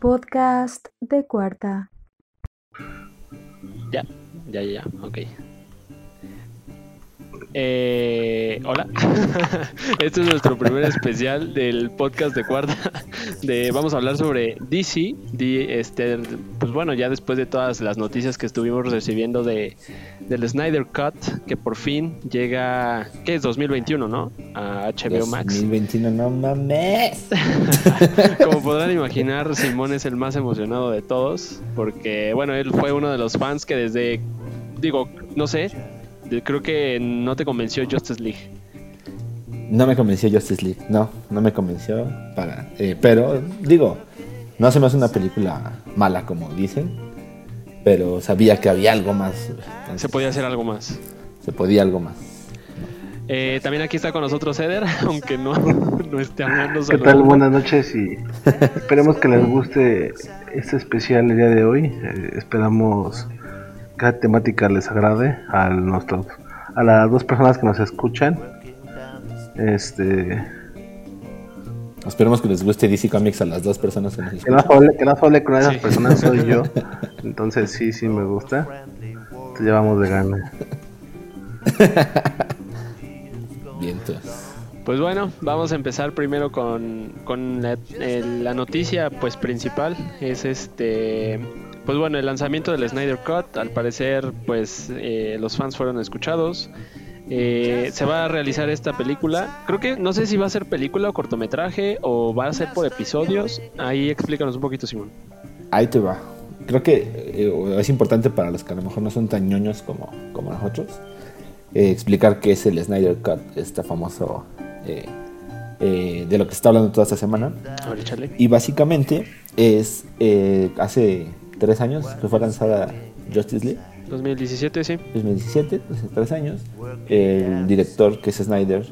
podcast de cuarta. Ya, ya, ya, ok. Eh, hola, este es nuestro primer especial del podcast de cuarta. De, vamos a hablar sobre DC. este, pues bueno, ya después de todas las noticias que estuvimos recibiendo de, del Snyder Cut, que por fin llega, ¿qué es 2021, no? A HBO Max. 2021, no mames. Como podrán imaginar, Simón es el más emocionado de todos, porque bueno, él fue uno de los fans que desde, digo, no sé, creo que no te convenció Justice League. No me convenció Justice League, no, no me convenció para, eh, pero digo, no se me hace una película mala como dicen, pero sabía que había algo más. se podía hacer algo más. Se podía algo más. Eh, también aquí está con nosotros Eder, aunque no, no esté hablando. ¿Qué tal? Buenas noches y esperemos que les guste este especial el día de hoy. Eh, esperamos cada temática les agrade a nuestros a las dos personas que nos escuchan. Este Esperemos que les guste DC Comics a las dos personas que nos escuchan. Que no hable, con esas personas soy yo. Entonces sí, sí me gusta. Te llevamos de gana. Bien, Pues bueno, vamos a empezar primero con, con la, la noticia pues principal. Es este pues bueno, el lanzamiento del Snyder Cut, al parecer, pues eh, los fans fueron escuchados. Eh, se va a realizar esta película. Creo que no sé si va a ser película o cortometraje o va a ser por episodios. Ahí explícanos un poquito, Simón. Ahí te va. Creo que eh, es importante para los que a lo mejor no son tan ñoños como, como nosotros explicar qué es el Snyder Cut, este famoso de lo que se está hablando toda esta semana. Y básicamente es hace tres años que fue lanzada Justice League. 2017, sí. 2017, hace tres años. El director, que es Snyder,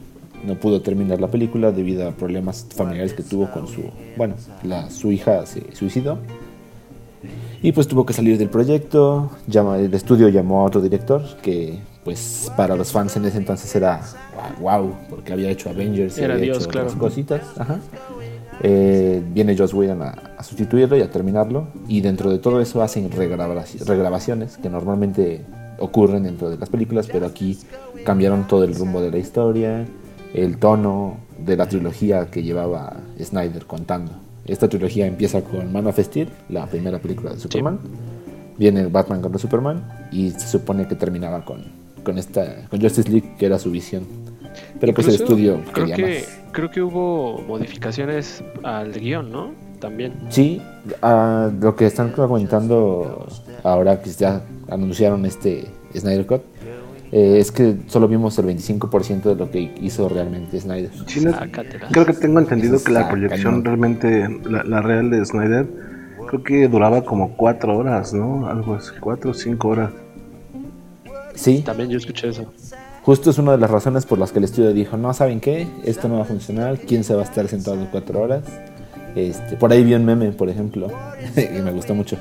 no pudo terminar la película debido a problemas familiares que tuvo con su, bueno, la, su hija se suicidó. Y pues tuvo que salir del proyecto, llama, el estudio llamó a otro director que pues para los fans en ese entonces era wow, porque había hecho Avengers y había hecho claro. cositas. Ajá. Eh, viene Joss Whedon a, sustituirlo y a terminarlo. Y dentro de todo eso hacen regrabaciones que normalmente ocurren dentro de las películas, pero aquí cambiaron todo el rumbo de la historia, el tono de la trilogía que llevaba Snyder contando. Esta trilogía empieza con Man of Steel, la primera película de Superman. Viene Batman contra Superman y se supone que terminaba con, con, esta, con Justice League, que era su visión pero pues el estudio creo que creo que hubo modificaciones al guion, ¿no? También. Sí, lo que están comentando ahora que ya anunciaron este Snyder Cut eh, es que solo vimos el 25% de lo que hizo realmente Snyder. creo que tengo entendido que la proyección realmente, la, real de Snyder, creo que duraba como 4 horas, ¿no? Algo así, 4 o 5 horas. Sí. También yo escuché eso. Justo es una de las razones por las que el estudio dijo, no, ¿saben qué? Esto no va a funcionar, ¿quién se va a estar sentado cuatro horas? Este, por ahí vi un meme, por ejemplo, y me gustó mucho.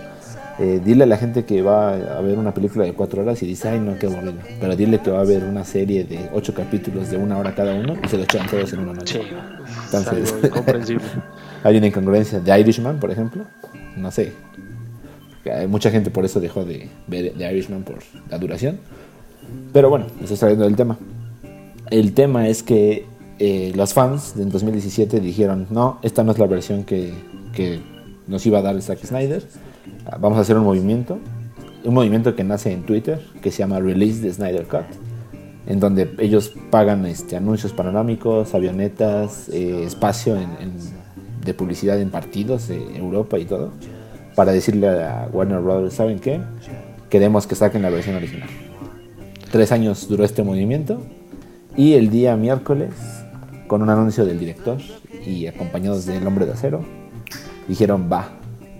Eh, dile a la gente que va a ver una película de cuatro horas y dice, ay no, qué aburrido. Pero dile que va a ver una serie de ocho capítulos de una hora cada uno y se lo echan todos en una noche. Entonces, hay una incongruencia de Irishman, por ejemplo. No sé. Mucha gente por eso dejó de ver The Irishman por la duración. Pero bueno, estoy saliendo del tema. El tema es que eh, los fans en 2017 dijeron, no, esta no es la versión que, que nos iba a dar Zack Snyder. Vamos a hacer un movimiento. Un movimiento que nace en Twitter, que se llama Release the Snyder Cut, en donde ellos pagan este, anuncios panorámicos, avionetas, eh, espacio de publicidad en partidos de Europa y todo, para decirle a Warner Brothers, ¿saben qué? Queremos que saquen la versión original. Tres años duró este movimiento y el día miércoles, con un anuncio del director y acompañados del hombre de acero, dijeron va,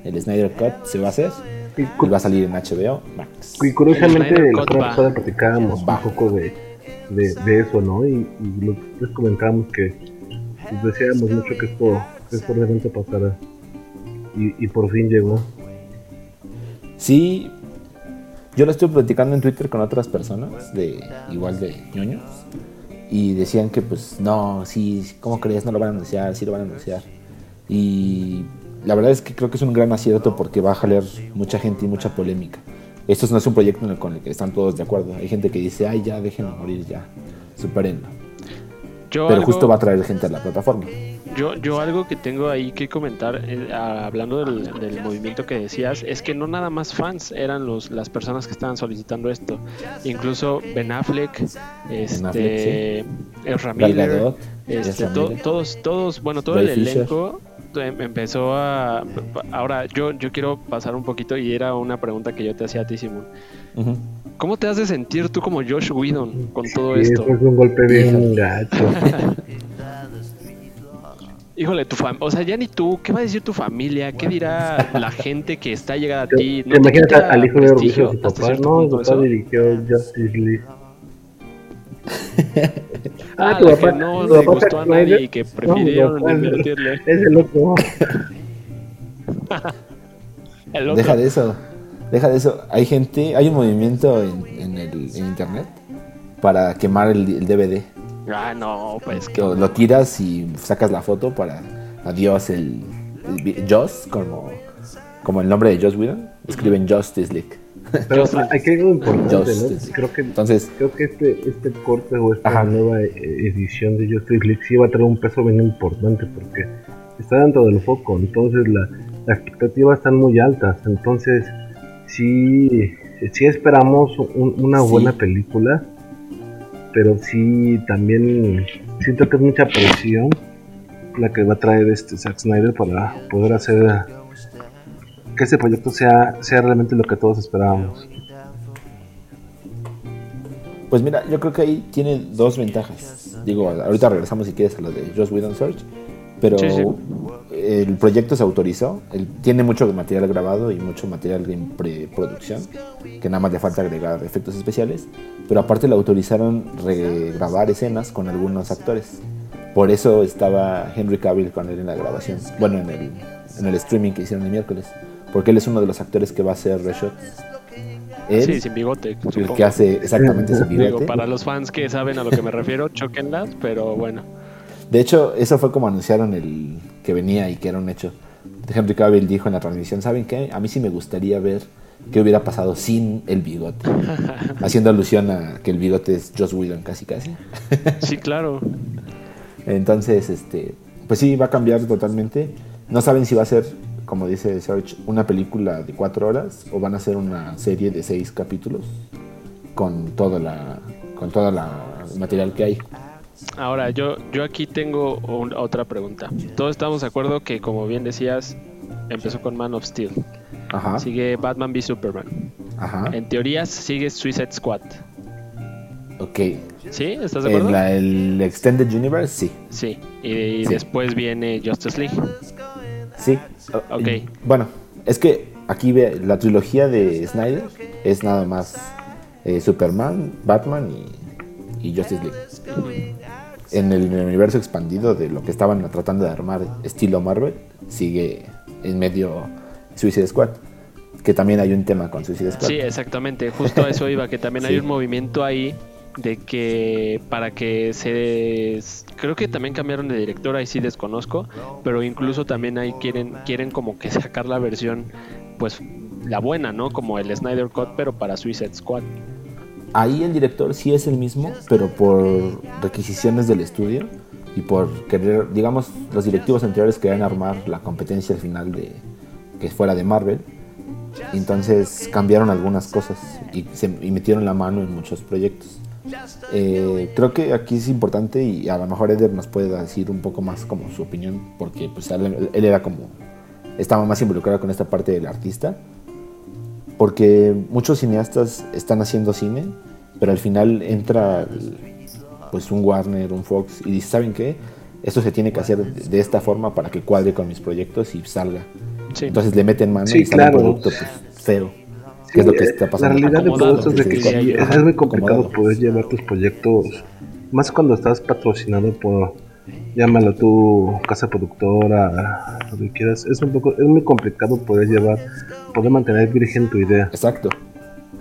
el Snyder Cut se va a hacer y, va a salir en HBO Max. Y curiosamente la semana pasada platicábamos un poco de, de, eso, ¿no? Y, les comentábamos que pues, deseábamos mucho que esto, que esto realmente pasara y, y por fin llegó. Sí, yo lo estuve platicando en Twitter con otras personas, de igual de ñoños, y decían que pues no, sí, ¿cómo crees? No lo van a anunciar, sí lo van a anunciar. Y la verdad es que creo que es un gran acierto porque va a jalar mucha gente y mucha polémica. Esto no es un proyecto con el que están todos de acuerdo. Hay gente que dice, ay, ya, déjenme morir, ya, supérenlo. Pero justo va a traer gente a la plataforma. Yo, yo algo que tengo ahí que comentar, eh, hablando del, movimiento que decías, es que no nada más fans eran los, las personas que estaban solicitando esto. Incluso Ben Affleck, este, Miller, este, todos, todos, bueno, todo el elenco em, empezó a... Ahora, yo, yo quiero pasar un poquito y era una pregunta que yo te hacía a ti, Simón. ¿Cómo te has de sentir tú como Josh Whedon con todo esto? es un golpe bien gacho. Híjole, tu fam o sea, ya ni tú, ¿qué va a decir tu familia? ¿Qué dirá la gente que está llegada a ti? ¿No ¿Te imaginas al hijo de Orgullo su papá? No, su papá dirigió Justice League. ah, ah tu papá, que no le gustó a nadie y que prefirieron no, invertirle. Es el otro. el otro. Deja de eso. Deja de eso. Hay gente, hay un movimiento en, en, el, en internet para quemar el, el DVD. Ah, no, pues que. Lo, tiras y sacas la foto para. Adiós, el. Joss, como, como el nombre de Joss Whedon. Escriben Justice League. Pero hay que algo importante, ¿no? Creo que, Entonces, creo que este, este corte o esta nueva eh, edición de Justice League sí va a traer un peso bien importante porque está dentro del foco. Entonces, la, las expectativas están muy altas. Entonces, sí, sí esperamos una buena película pero sí también siento que es mucha presión la que va a traer este Zack Snyder para poder hacer que ese proyecto sea, sea realmente lo que todos esperábamos. Pues mira, yo creo que ahí tiene dos ventajas. Digo, ahorita regresamos si quieres a lo de Joss Whedon Search, pero el proyecto se autorizó, tiene mucho material grabado y mucho material en preproducción, que nada más le falta agregar efectos especiales, pero aparte le autorizaron regrabar escenas con algunos actores. Por eso estaba Henry Cavill con él en la grabación, bueno, en el, en el streaming que hicieron el miércoles, porque él es uno de los actores que va a hacer reshots. sí, sin bigote. El que hace exactamente sin bigote. para los fans que saben a lo que me refiero, choquenlas, pero bueno. De hecho, eso fue como anunciaron el que venía y que era un hecho. Henry Cavill dijo en la transmisión, ¿saben qué? A mí sí me gustaría ver qué hubiera pasado sin el bigote. Haciendo alusión a que el bigote es Joss Whedon casi casi. sí, claro. Entonces, este, pues sí, va a cambiar totalmente. No saben si va a ser, como dice Serge, una película de cuatro horas o van a ser una serie de seis capítulos con toda la, con toda la material que hay. Ahora, yo, yo aquí tengo otra pregunta. Todos estamos de acuerdo que, como bien decías, empezó con Man of Steel. Ajá. Sigue Batman v Superman. Ajá. En teoría sigue Suicide Squad. Ok. ¿Sí? ¿Estás de acuerdo? el Extended Universe, sí. Sí. Y, después viene Justice League. Sí. Ok. bueno, es que aquí ve la trilogía de Snyder es nada más eh, Superman, Batman y, y Justice League en el, universo expandido de lo que estaban tratando de armar estilo Marvel, sigue en medio Suicide Squad. Que también hay un tema con Suicide Squad. Sí, exactamente. Justo a eso iba, que también hay un movimiento ahí de que para que se creo que también cambiaron de director ahí sí desconozco pero incluso también ahí quieren quieren como que sacar la versión pues la buena no como el Snyder Cut pero para Suicide Squad Ahí el director sí es el mismo, pero por requisiciones del estudio y por querer, digamos, los directivos anteriores querían armar la competencia al final de que fuera de Marvel. Entonces cambiaron algunas cosas y, se, metieron la mano en muchos proyectos. Eh, creo que aquí es importante y a lo mejor Eder nos puede decir un poco más como su opinión, porque pues él, él era como, estaba más involucrado con esta parte del artista porque muchos cineastas están haciendo cine, pero al final entra pues un Warner, un Fox y dice, ¿saben qué? Esto se tiene que hacer de esta forma para que cuadre con mis proyectos y salga. Entonces le meten mano y sale un producto pues, feo. Es lo que está pasando. La realidad de todo esto es de que es muy complicado poder llevar tus proyectos, más cuando estás patrocinado por llámalo tú casa productora, lo que quieras, es un poco, es muy complicado poder llevar, poder mantener virgen tu idea. Exacto.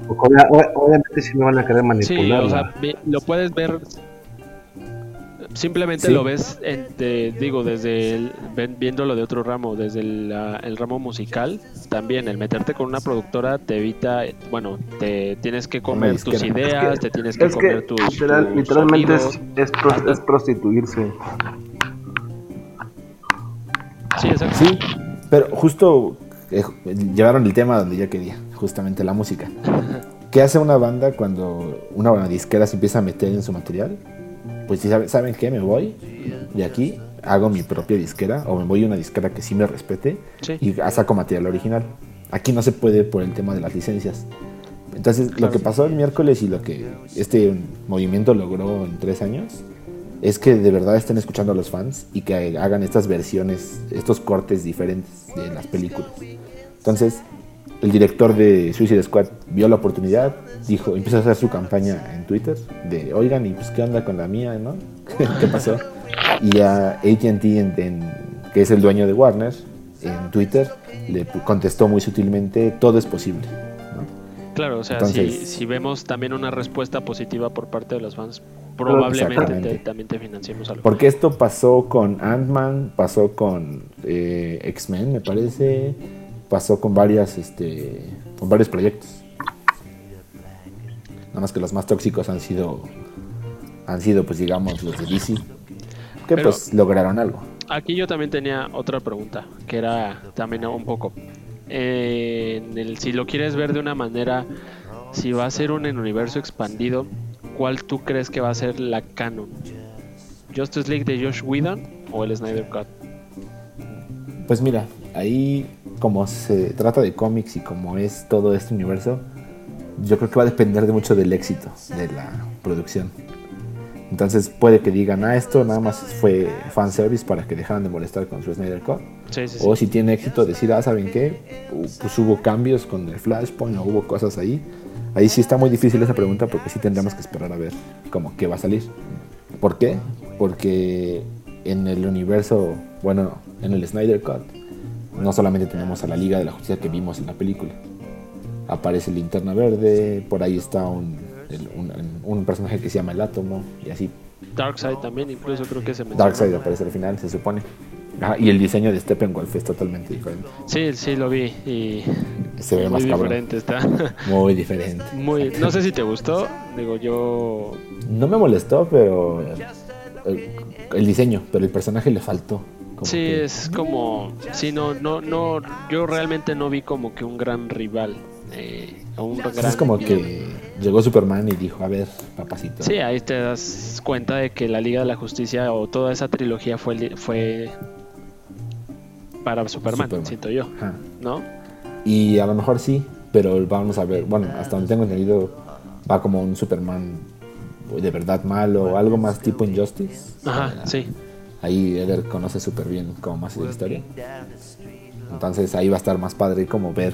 Obviamente si me van a querer manipular. Sí, o sea, lo puedes ver simplemente lo ves, digo, desde el, viéndolo de otro ramo, desde el, ramo musical, también el meterte con una productora te evita, bueno, te tienes que comer tus ideas, te tienes que comer tus, Literalmente es, es, prostituirse. Sí, exacto. Sí, pero justo eh, llevaron el tema donde yo quería, justamente la música. ¿Qué hace una banda cuando una disquera se empieza a meter en su material? Pues si saben, qué, me voy de aquí, hago mi propia disquera o me voy a una disquera que sí me respete y saco material original. Aquí no se puede por el tema de las licencias. Entonces, lo que pasó el miércoles y lo que este movimiento logró en tres años es que de verdad estén escuchando a los fans y que hagan estas versiones, estos cortes diferentes de las películas. Entonces, el director de Suicide Squad vio la oportunidad, dijo, empezó a hacer su campaña en Twitter de, oigan, y pues qué onda con la mía, ¿no? ¿Qué pasó? Y a ATT, que es el dueño de Warner, en Twitter, le contestó muy sutilmente, todo es posible. Claro, o sea, si, vemos también una respuesta positiva por parte de los fans, probablemente también te financiemos algo. Porque esto pasó con Ant-Man, pasó con eh, X-Men, me parece, pasó con varias, este, con varios proyectos. Nada más que los más tóxicos han sido, han sido, pues digamos, los de DC, que pues lograron algo. Aquí yo también tenía otra pregunta, que era también un poco, eh, en el, si lo quieres ver de una manera, si va a ser un universo expandido, ¿cuál tú crees que va a ser la canon? ¿Justice League de Josh Whedon o el Snyder Cut? Pues mira, ahí como se trata de cómics y como es todo este universo, yo creo que va a depender de mucho del éxito de la producción. Entonces puede que digan, ah, esto nada más fue fanservice para que dejaran de molestar con su Snyder Cut. O si tiene éxito, decir, ah, ¿saben qué? Pues hubo cambios con el Flashpoint o hubo cosas ahí. Ahí sí está muy difícil esa pregunta porque sí tendremos que esperar a ver cómo qué va a salir. ¿Por qué? Porque en el universo, bueno, en el Snyder Cut, no solamente tenemos a la Liga de la Justicia que vimos en la película. Aparece Linterna Verde, por ahí está un, un, personaje que se llama el Átomo y así. Darkseid también, incluso creo que se menciona. Darkseid aparece al final, se supone. y el diseño de Steppenwolf es totalmente diferente. Sí, sí lo vi y se ve muy más diferente está. Muy diferente. Muy, no sé si te gustó, digo yo. No me molestó, pero el diseño, pero el personaje le faltó sí, es como, sí, no, no, no, yo realmente no vi como que un gran rival. Eh, un es como que llegó Superman y dijo, a ver, papacito. Sí, ahí te das cuenta de que la Liga de la Justicia o toda esa trilogía fue, fue para Superman, siento yo, ¿no? Y a lo mejor sí, pero vamos a ver, bueno, hasta donde tengo entendido, va como un Superman de verdad malo, algo más tipo Injustice. Ajá, sí. Ahí Eder conoce súper bien cómo más de la historia. Entonces ahí va a estar más padre como ver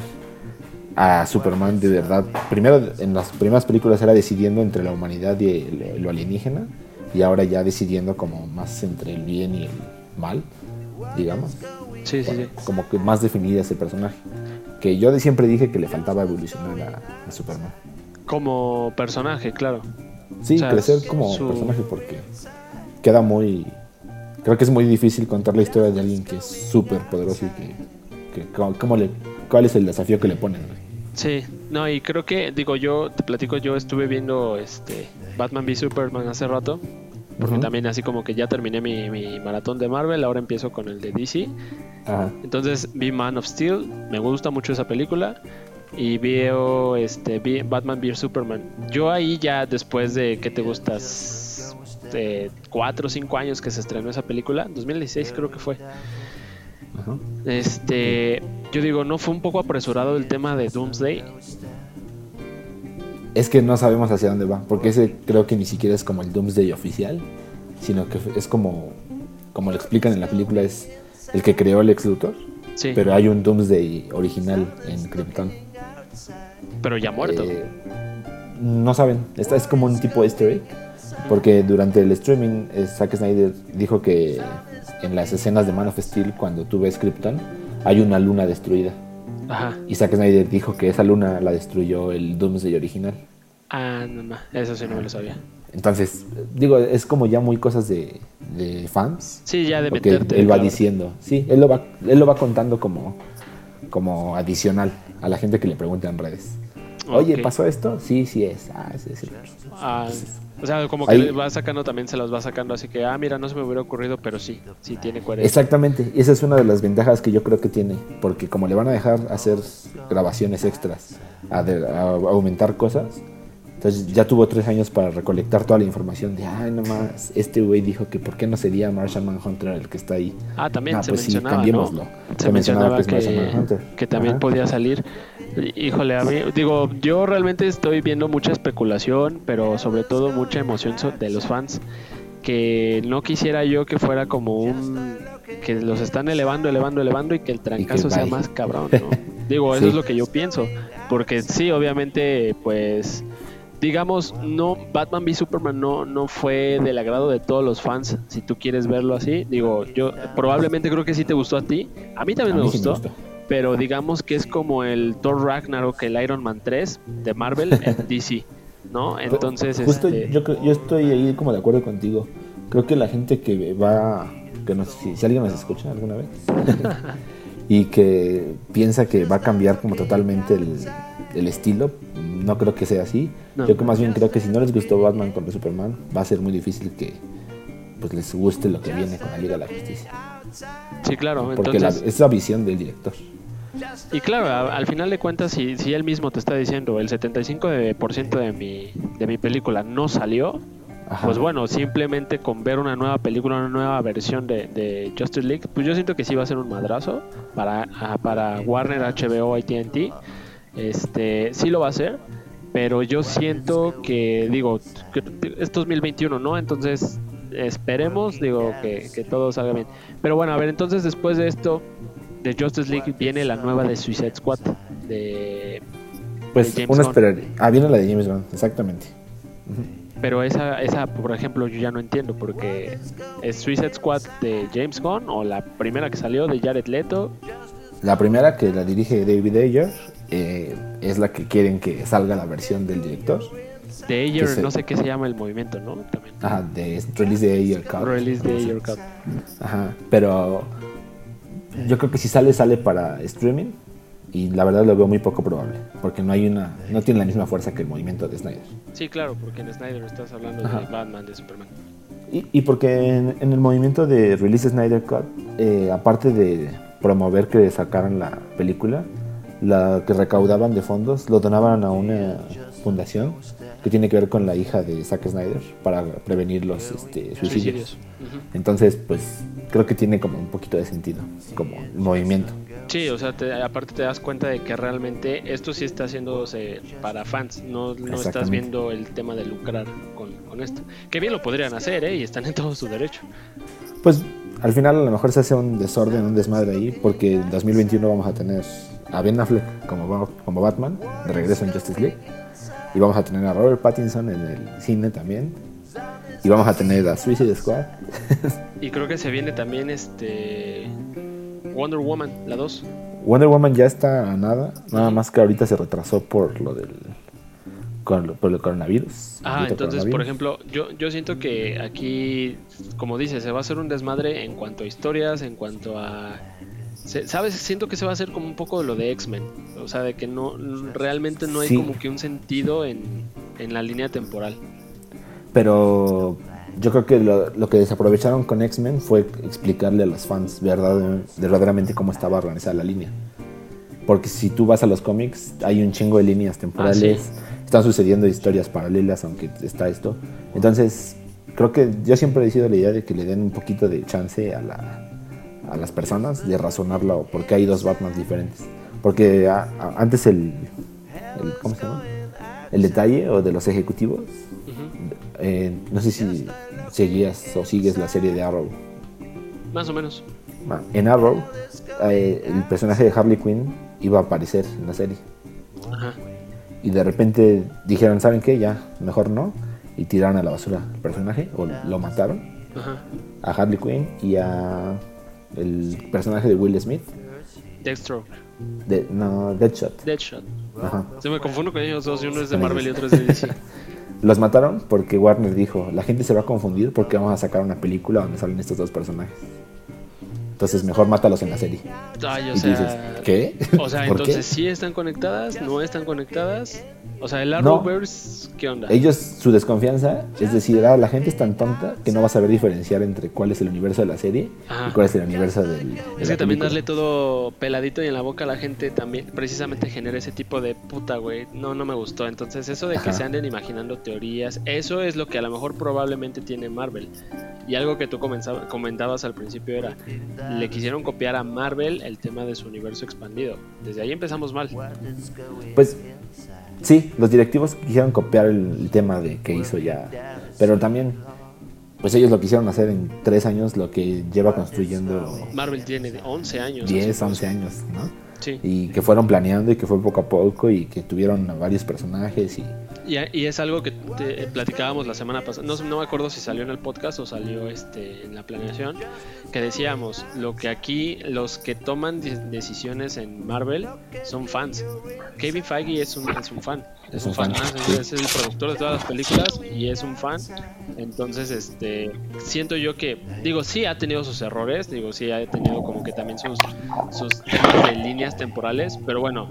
a Superman de verdad. Primero en las primeras películas era decidiendo entre la humanidad y lo alienígena. Y ahora ya decidiendo como más entre el bien y el mal, digamos. Sí, sí, sí. Como que más definida ese personaje. Que yo de siempre dije que le faltaba evolucionar a, Superman. Como personaje, claro. Sí, crecer como personaje porque queda muy creo que es muy difícil contar la historia de alguien que es súper poderoso y que, ¿cómo le, cuál es el desafío que le ponen. Sí, no, y creo que, digo, yo te platico, yo estuve viendo este Batman v Superman hace rato, porque también así como que ya terminé mi, maratón de Marvel, ahora empiezo con el de DC. Entonces vi Man of Steel, me gusta mucho esa película y veo este vi Batman v Superman. Yo ahí ya después de que te gustas este, cuatro o cinco años que se estrenó esa película, 2016 creo que fue. Este, yo digo, ¿no fue un poco apresurado el tema de Doomsday? Es que no sabemos hacia dónde va, porque ese creo que ni siquiera es como el Doomsday oficial, sino que es como, como lo explican en la película, es el que creó el ex Luthor, pero hay un Doomsday original en Krypton. Pero ya muerto. Eh, no saben, esta es como un tipo easter egg porque durante el streaming, eh, Zack Snyder dijo que en las escenas de Man of Steel, cuando tú ves Krypton, hay una luna destruida. Ajá. Y Zack Snyder dijo que esa luna la destruyó el Doomsday original. Ah, no, no, eso sí no me lo sabía. entonces, digo, es como ya muy cosas de, fans. Sí, ya de porque Él va diciendo, sí, él lo va, él lo va contando como, como adicional a la gente que le pregunta en redes. Oye, ¿pasó esto? Sí, sí es. Ah, sí, sí. Ah, o sea, como que va sacando también, se los va sacando, así que, ah, mira, no se me hubiera ocurrido, pero sí, sí tiene coherencia. Exactamente, y esa es una de las ventajas que yo creo que tiene, porque como le van a dejar hacer grabaciones extras, a aumentar cosas, entonces ya tuvo tres años para recolectar toda la información de, ay, nomás, este güey dijo que por qué no sería Martian Manhunter el que está ahí. Ah, también ah, se pues mencionaba, Se, mencionaba, que, que, también podía salir. Híjole, a mí, digo, yo realmente estoy viendo mucha especulación, pero sobre todo mucha emoción de los fans que no quisiera yo que fuera como un que los están elevando, elevando, elevando y que el trancazo sea más cabrón, ¿no? Digo, eso es lo que yo pienso, porque sí, obviamente, pues digamos, no, Batman v Superman no, no fue del agrado de todos los fans, si tú quieres verlo así. Digo, yo probablemente creo que sí te gustó a ti. A mí también me, gustó, Pero digamos que es como el Thor Ragnarok, el Iron Man 3 de Marvel en DC, ¿no? Entonces, Justo este... yo, yo estoy ahí como de acuerdo contigo. Creo que la gente que va, que no sé si, si alguien nos escucha alguna vez, y que piensa que va a cambiar como totalmente el, el estilo, no creo que sea así. Yo que más bien creo que si no les gustó Batman contra Superman, va a ser muy difícil que pues les guste lo que viene con la Liga de la Justicia. Sí, claro. Porque es la visión del director. Y claro, al final de cuentas, si, si él mismo te está diciendo el 75% de mi, de mi película no salió, pues bueno, simplemente con ver una nueva película, una nueva versión de, de, Justice League, pues yo siento que sí va a ser un madrazo para, para Warner, HBO, ATT. Este, sí lo va a hacer, pero yo siento que, digo, es 2021, ¿no? Entonces, esperemos, digo, que, todo salga bien. Pero bueno, a ver, entonces después de esto, de Justice League, viene la nueva de Suicide Squad, de... Pues uno esperaría. Ah, viene la de James Gunn, exactamente. Pero esa, esa, por ejemplo, yo ya no entiendo, porque es Suicide Squad de James Gunn o la primera que salió de Jared Leto. La primera que la dirige David Ayer eh, es la que quieren que salga la versión del director. De Ayer, no sé qué se llama el movimiento, ¿no? También. Ajá, de Release de Ayer Cup. Release de Ayer Cup. Ajá, pero yo creo que si sale, sale para streaming. Y la verdad lo veo muy poco probable, porque no hay una, no tiene la misma fuerza que el movimiento de Snyder. Sí, claro, porque en Snyder estás hablando de Batman, de Superman. Y, y porque en, el movimiento de Release Snyder Cut, eh, aparte de promover que sacaran la película, la que recaudaban de fondos lo donaban a una fundación que tiene que ver con la hija de Zack Snyder para prevenir los este, suicidios. Entonces, pues creo que tiene como un poquito de sentido, como el movimiento. Sí, o sea, aparte te das cuenta de que realmente esto sí está haciéndose para fans, no, no estás viendo el tema de lucrar con, con, esto. Que bien lo podrían hacer, ¿eh? Y están en todo su derecho. Pues al final a lo mejor se hace un desorden, un desmadre ahí, porque en 2021 vamos a tener a Ben Affleck como, como Batman, de regreso en Justice League. Y vamos a tener a Robert Pattinson en el cine también. Y vamos a tener a Suicide Squad. y creo que se viene también este Wonder Woman, la 2. Wonder Woman ya está a nada, nada más que ahorita se retrasó por lo del por el coronavirus. Ah, entonces, por ejemplo, yo, yo siento que aquí, como dices, se va a hacer un desmadre en cuanto a historias, en cuanto a ¿Sabes? Siento que se va a hacer como un poco lo de X-Men. O sea, de que no realmente no hay como que un sentido en, la línea temporal. Pero yo creo que lo, que desaprovecharon con X-Men fue explicarle a los fans verdad, verdaderamente cómo estaba organizada la línea. Porque si tú vas a los cómics, hay un chingo de líneas temporales, ah, están sucediendo historias paralelas, aunque está esto. Entonces, creo que yo siempre he sido la idea de que le den un poquito de chance a la, a las personas de razonarlo porque hay dos Batman diferentes. Porque antes el, ¿cómo se llama? El detalle o de los ejecutivos. Eh, no sé si seguías o sigues la serie de Arrow. Más o menos. En Arrow, eh, el personaje de Harley Quinn iba a aparecer en la serie. Y de repente dijeron, ¿saben qué? Ya, mejor no. Y tiraron a la basura el personaje, o lo mataron. A Harley Quinn y a el personaje de Will Smith. Deathstroke. no, Deadshot. Deadshot. Ajá. Se me confundo con ellos dos, y uno es de Marvel y otro es de DC. Los mataron porque Warner dijo, la gente se va a confundir porque vamos a sacar una película donde salen estos dos personajes. Entonces mejor mátalos en la serie. Ay, o y sea, dices, ¿qué? O sea, ¿Por entonces qué? sí están conectadas, no están conectadas. O sea, el No. Arrowverse, ¿qué onda? Ellos, su desconfianza es decir, ah, la gente es tan tonta que no va a saber diferenciar entre cuál es el universo de la serie Ajá. y cuál es el universo del. de Es que también darle todo peladito y en la boca a la gente también precisamente genera ese tipo de puta, güey. No, no me gustó. Entonces eso de que Ajá. se anden imaginando teorías, eso es lo que a lo mejor probablemente tiene Marvel. Y algo que tú comenzaba- comentabas al principio era, le quisieron copiar a Marvel el tema de su universo expandido. Desde ahí empezamos mal. Pues sí, los directivos quisieron copiar el, tema de que hizo ya, pero también, pues ellos lo quisieron hacer en tres años, lo que lleva construyendo Marvel tiene de 11 años. 10, haciendo 11 eso. años, ¿no? Sí. Y que fueron planeando y que fue poco a poco y que tuvieron a varios personajes y Y, y es algo que te- platicábamos la semana pasada, no, no me acuerdo si salió en el podcast o salió este en la planeación, que decíamos, lo que aquí los que toman de- decisiones en Marvel son fans. Kevin Feige es un, es un fan. Es un fan, sí. es el productor de todas las películas y es un fan. Entonces, este, siento yo que, digo, sí ha tenido sus errores, digo, sí ha tenido como que también sus, sus temas de líneas temporales, pero bueno,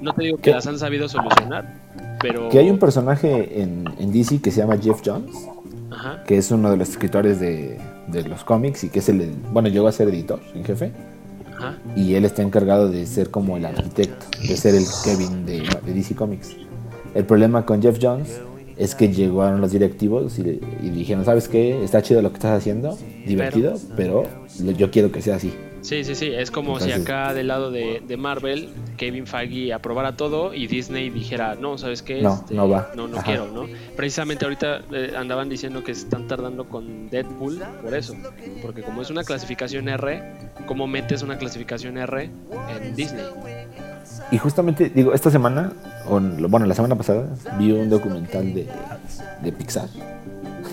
no te digo que ¿Qué? las han sabido solucionar, pero... que hay un personaje en, en DC que se llama Jeff Jones, Ajá. que es uno de los escritores de, de los cómics y que es el, bueno, llegó a ser editor en jefe. Ajá. y él está encargado de ser como el arquitecto, de ser el Kevin de, de DC Comics. El problema con Jeff Jones es que llegaron los directivos y, y dijeron, ¿sabes qué? Está chido lo que estás haciendo, divertido, pero, yo quiero que sea así. Sí, sí, sí. Es como Entonces- si acá del lado de, de Marvel, Kevin Feige aprobara todo y Disney dijera, no, ¿sabes qué? No, Este, no va. No, no Ajá. quiero, ¿no? Precisamente ahorita eh, andaban diciendo que se están tardando con Deadpool por eso. Porque como es una clasificación R, ¿cómo metes una clasificación R en Disney? Y justamente, digo, esta semana, o en- bueno, la semana pasada, vi un documental de, de Pixar.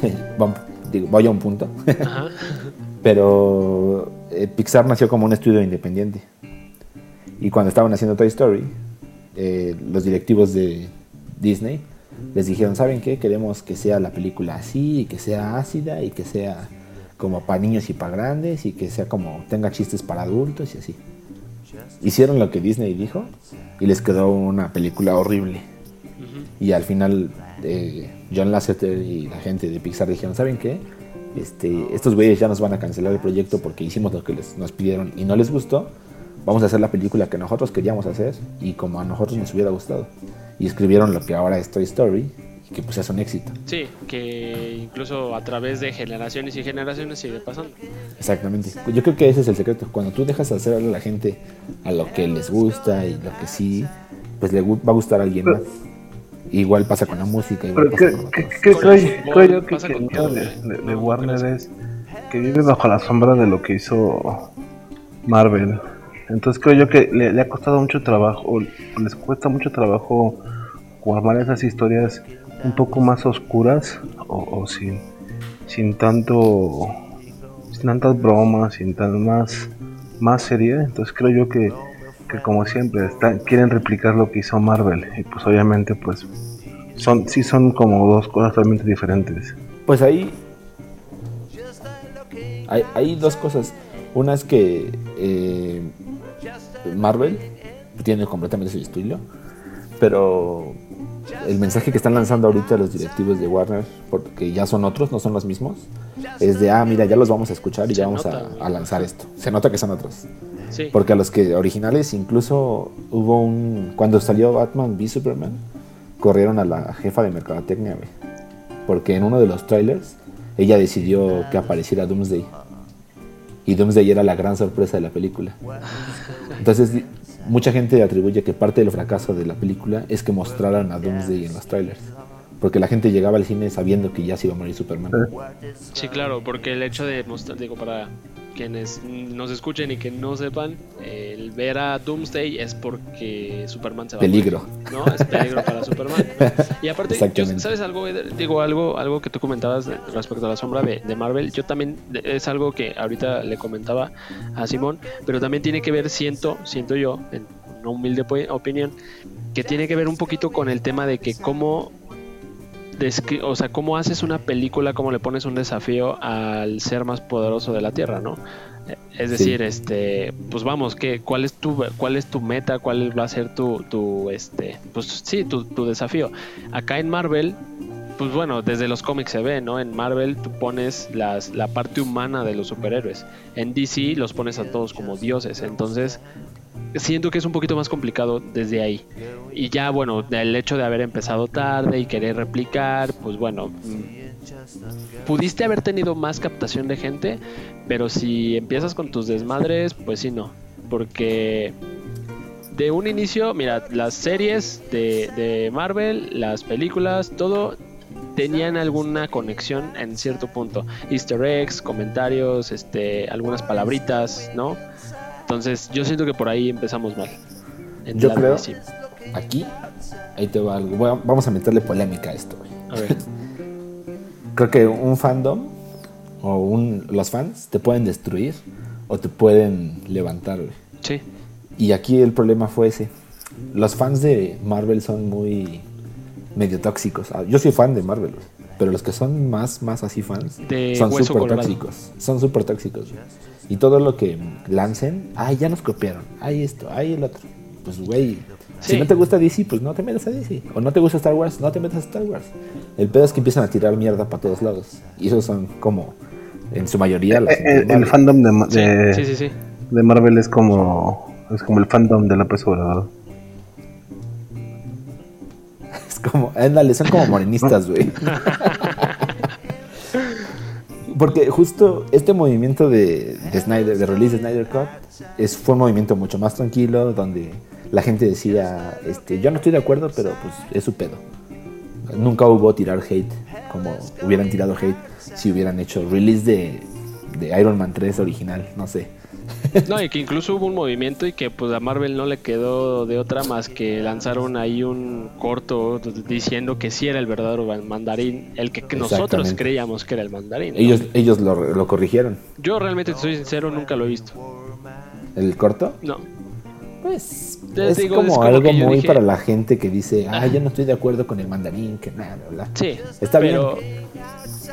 Digo, voy a un punto. Ajá. Pero eh, Pixar nació como un estudio independiente. Y cuando estaban haciendo Toy Story, eh, los directivos de Disney les dijeron, ¿saben qué? Queremos que sea la película así, y que sea ácida, y que sea como para niños y para grandes, y que sea como tenga chistes para adultos y así. Hicieron lo que Disney dijo y les quedó una película horrible. Y al final eh, John Lasseter y la gente de Pixar dijeron, ¿saben qué? Este, estos güeyes ya nos van a cancelar el proyecto porque hicimos lo que les, nos pidieron y no les gustó. Vamos a hacer la película que nosotros queríamos hacer y como a nosotros nos hubiera gustado. Y escribieron lo que ahora es Toy Story y que pues es un éxito. Sí, que incluso a través de generaciones y generaciones sigue pasando. Exactamente. Yo creo que ese es el secreto. Cuando tú dejas hacer a la gente a lo que les gusta y lo que sí, pues le va a gustar a alguien más. Igual pasa con la música, igual Pero pasa ¿qué, con creo, yo que, el de, No, Warner ¿crees? es que vive bajo la sombra de lo que hizo Marvel. Entonces creo yo que le, le ha costado mucho trabajo, o les cuesta mucho trabajo armar esas historias un poco más oscuras o, o sin, sin tanto sin tantas bromas, sin tan más más seria. Entonces creo yo que, que como siempre están, quieren replicar lo que hizo Marvel y pues obviamente pues son sí son como dos cosas totalmente diferentes. Pues ahí hay, hay dos cosas. Una es que eh, Marvel tiene completamente su estilo, pero el mensaje que están lanzando ahorita los directivos de Warner, porque ya son otros, no son los mismos, es de, ah, mira, ya los vamos a escuchar y Se ya vamos nota, a, güey. a lanzar esto. Se nota que son otros. Porque a los que originales incluso hubo un... Cuando salió Batman v Superman, corrieron a la jefa de mercadotecnia, güey. Porque en uno de los trailers, ella decidió que apareciera Doomsday. Y Doomsday era la gran sorpresa de la película. Entonces, mucha gente atribuye que parte del fracaso de la película es que mostraran a Doomsday en los trailers. Porque la gente llegaba al cine sabiendo que ya se iba a morir Superman. Sí, claro, porque el hecho de mostrar, digo, para quienes nos escuchen y que no sepan, el ver a Doomsday es porque Superman se va Peligro. a morir, ¿no? Es peligro para Superman. ¿no? Y aparte, yo-. ¿sabes algo? Eder? Digo, algo, algo que tú comentabas respecto a la sombra de, de Marvel, yo también, es algo que ahorita le comentaba a Simón, pero también tiene que ver, siento, siento yo, en una humilde opinión, que tiene que ver un poquito con el tema de que cómo o sea, cómo haces una película, cómo le pones un desafío al ser más poderoso de la Tierra, ¿no? Es decir, este, pues vamos, ¿qué, cuál es tu, cuál es tu meta, cuál va a ser tu, tu este, pues sí, tu, tu desafío. Acá en Marvel, pues bueno, desde los cómics se ve, ¿no? En Marvel tú pones las, la parte humana de los superhéroes. En DC los pones a todos como dioses. Entonces, siento que es un poquito más complicado desde ahí. Y ya, bueno, el hecho de haber empezado tarde y querer replicar, pues bueno, mm, pudiste haber tenido más captación de gente, pero si empiezas con tus desmadres, pues sí, no. Porque de un inicio, mira, las series de, de Marvel, las películas, todo tenían alguna conexión en cierto punto. Easter eggs, comentarios, este, algunas palabritas, ¿no? Entonces, yo siento que por ahí empezamos mal. Yo creo. Aquí, ahí te va algo. vamos a meterle polémica a esto, A ver. creo que un fandom o un, los fans te pueden destruir o te pueden levantar, Sí. Y aquí el problema fue ese. Los fans de Marvel son muy medio tóxicos. Ah, yo soy fan de Marvel, pero los que son más, más así fans son súper tóxicos. Son súper tóxicos. Y todo lo que lancen, ay, ya nos copiaron, ay esto, ay el otro. Pues, güey, si no te gusta DC, pues no te metas a DC. O no te gusta Star Wars, no te metas a Star Wars. El pedo es que empiezan a tirar mierda para todos lados. Y esos son como, en su mayoría, los eh, el, fandom de, de, Marvel es como, es como el fandom de la ¿verdad? Ándale, son como morenistas, güey. Porque justo este movimiento de, Snyder, de release de Snyder Cut, es, fue un movimiento mucho más tranquilo, donde la gente decía, este, yo no estoy de acuerdo, pero pues es su pedo. Nunca hubo tirar hate, como hubieran tirado hate si hubieran hecho release de, de Iron Man 3 original, no sé. No, y que incluso hubo un movimiento y que pues a Marvel no le quedó de otra más que lanzaron ahí un corto diciendo que sí era el verdadero mandarín, el que, nosotros creíamos que era el mandarín. Ellos, ellos lo, corrigieron. Yo realmente, soy sincero, nunca lo he visto. ¿El corto? No. Pues es, como algo muy para la gente que dice, ah, yo no estoy de acuerdo con el mandarín, que nada, ¿verdad? Sí, está pero bien.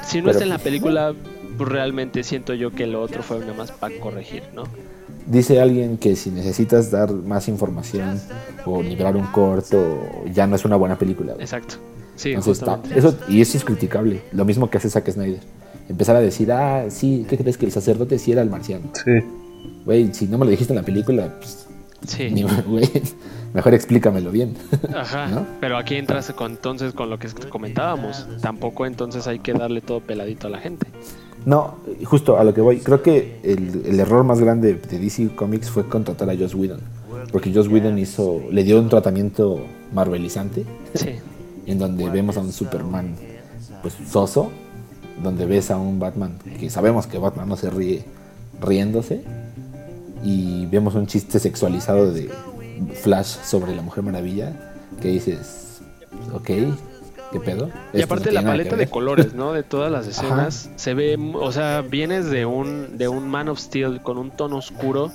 Si no está en la pues, película, pues realmente siento yo que lo otro fue nada más para corregir, ¿no? Dice alguien que si necesitas dar más información o librar un corto, ya no es una buena película. Exacto. Sí, eso, y eso es criticable. Lo mismo que hace Zack Snyder. Empezar a decir, ah, sí, ¿qué crees que el sacerdote sí era el marciano? Sí. Güey, si no me lo dijiste en la película, pues. Sí. mejor explícamelo bien. Ajá. Pero aquí entras con, entonces con lo que comentábamos. Tampoco entonces hay que darle todo peladito a la gente. No, justo a lo que voy. Creo que el, error más grande de DC Comics fue contratar a Joss Whedon. Porque Joss Whedon hizo, le dio un tratamiento marvelizante. Sí. En donde vemos a un Superman pues soso. Donde ves a un Batman que sabemos que Batman no se ríe riéndose. Y vemos un chiste sexualizado de Flash sobre la Mujer Maravilla. Que dices, ok, pedo? Y aparte la paleta de colores, ¿no? De todas las escenas se ve, o sea, vienes de un de un Man of Steel con un tono oscuro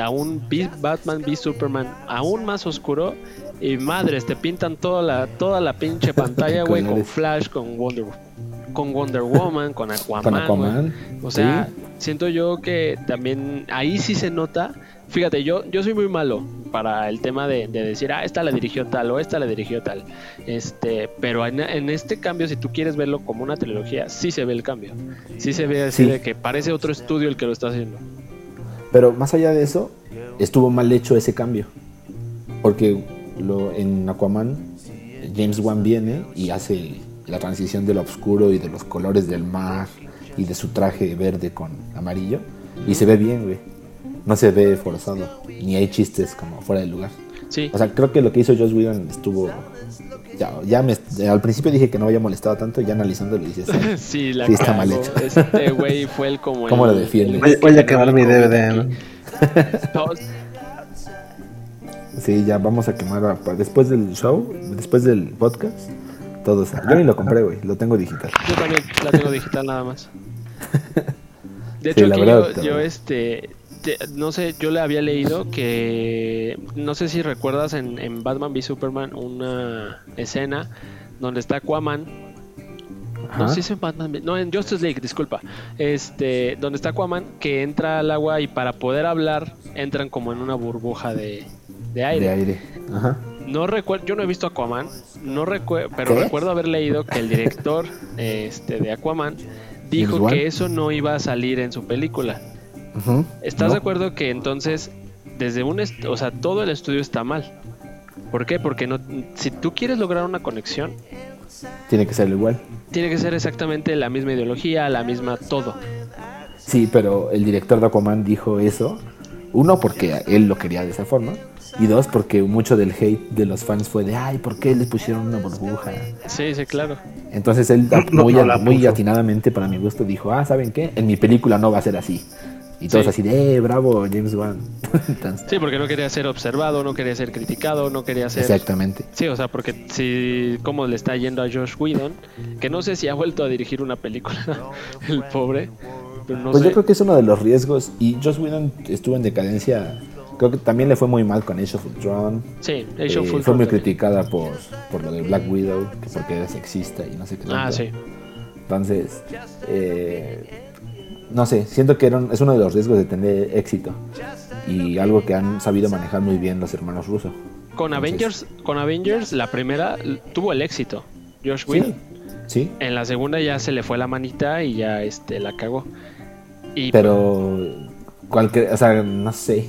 a un Batman v Superman aún más oscuro y madres te pintan toda la toda la pinche pantalla, güey, con Flash, con Wonder con Wonder Woman, con Aquaman. O sea, siento yo que también ahí sí se nota Fíjate, yo, yo soy muy malo para el tema de, decir, ah, esta la dirigió tal o esta la dirigió tal. Este, pero en, este cambio, si tú quieres verlo como una trilogía, sí se ve el cambio. Sí se ve así de que parece otro estudio el que lo está haciendo. Pero más allá de eso, estuvo mal hecho ese cambio. Porque lo, en Aquaman, James Wan viene y hace la transición de lo oscuro y de los colores del mar y de su traje verde con amarillo. Y se ve bien, güey no se ve forzado, ni hay chistes como fuera del lugar. Sí. O sea, creo que lo que hizo Joss Whedon estuvo. Ya, ya me, al principio dije que no había molestado tanto, ya analizándolo dices. sí, la sí está mal hecho. Este güey fue el como. ¿Cómo lo defiende? Voy, a quemar mi DVD. sí, ya vamos a quemar. Después del show, después del podcast, todo está. Yo ni lo compré, güey, lo tengo digital. Yo también la tengo digital nada más. De hecho, aquí yo, yo, este no sé, yo le había leído que, no sé si recuerdas en, Batman v Superman una escena donde está Aquaman No, sí es Batman. No, en Justice League, disculpa. Este, donde está Aquaman, que entra al agua y para poder hablar entran como en una burbuja de, aire. De aire. Ajá. No recuerdo, yo no he visto Aquaman, no recuerdo, pero recuerdo haber leído que el director este, de Aquaman dijo que eso no iba a salir en su película. ¿Estás de acuerdo que entonces desde un, o sea, todo el estudio está mal? ¿Por qué? Porque no, si tú quieres lograr una conexión, tiene que ser igual. Tiene que ser exactamente la misma ideología, la misma todo. Sí, pero el director de Aquaman dijo eso. Uno, porque él lo quería de esa forma. Y dos, porque mucho del hate de los fans fue de, ay, ¿por qué les pusieron una burbuja? Sí, sí, claro. Entonces él, muy, muy atinadamente, para mi gusto, dijo, ah, ¿saben qué? En mi película no va a ser así. Y todos así de, eh, bravo, James Wan. sí, porque no quería ser observado, no quería ser criticado, no quería ser... Exactamente. Sí, o sea, porque si, como le está yendo a Josh Whedon, que no sé si ha vuelto a dirigir una película, el pobre. pues yo creo que es uno de los riesgos. Y Josh Whedon estuvo en decadencia. Creo que también le fue muy mal con Age of Ultron. Sí, Age of eh, Fue muy criticada por, por lo de Black Widow, que porque era sexista y no sé qué. Ah, sí. Entonces, eh, no sé, siento que es uno de los riesgos de tener éxito y algo que han sabido manejar muy bien los hermanos rusos. Con Avengers, con Avengers la primera tuvo el éxito, Josh Whedon. Sí, En la segunda ya se le fue la manita y ya este la cagó. Y Pero cualquier, o sea, no sé.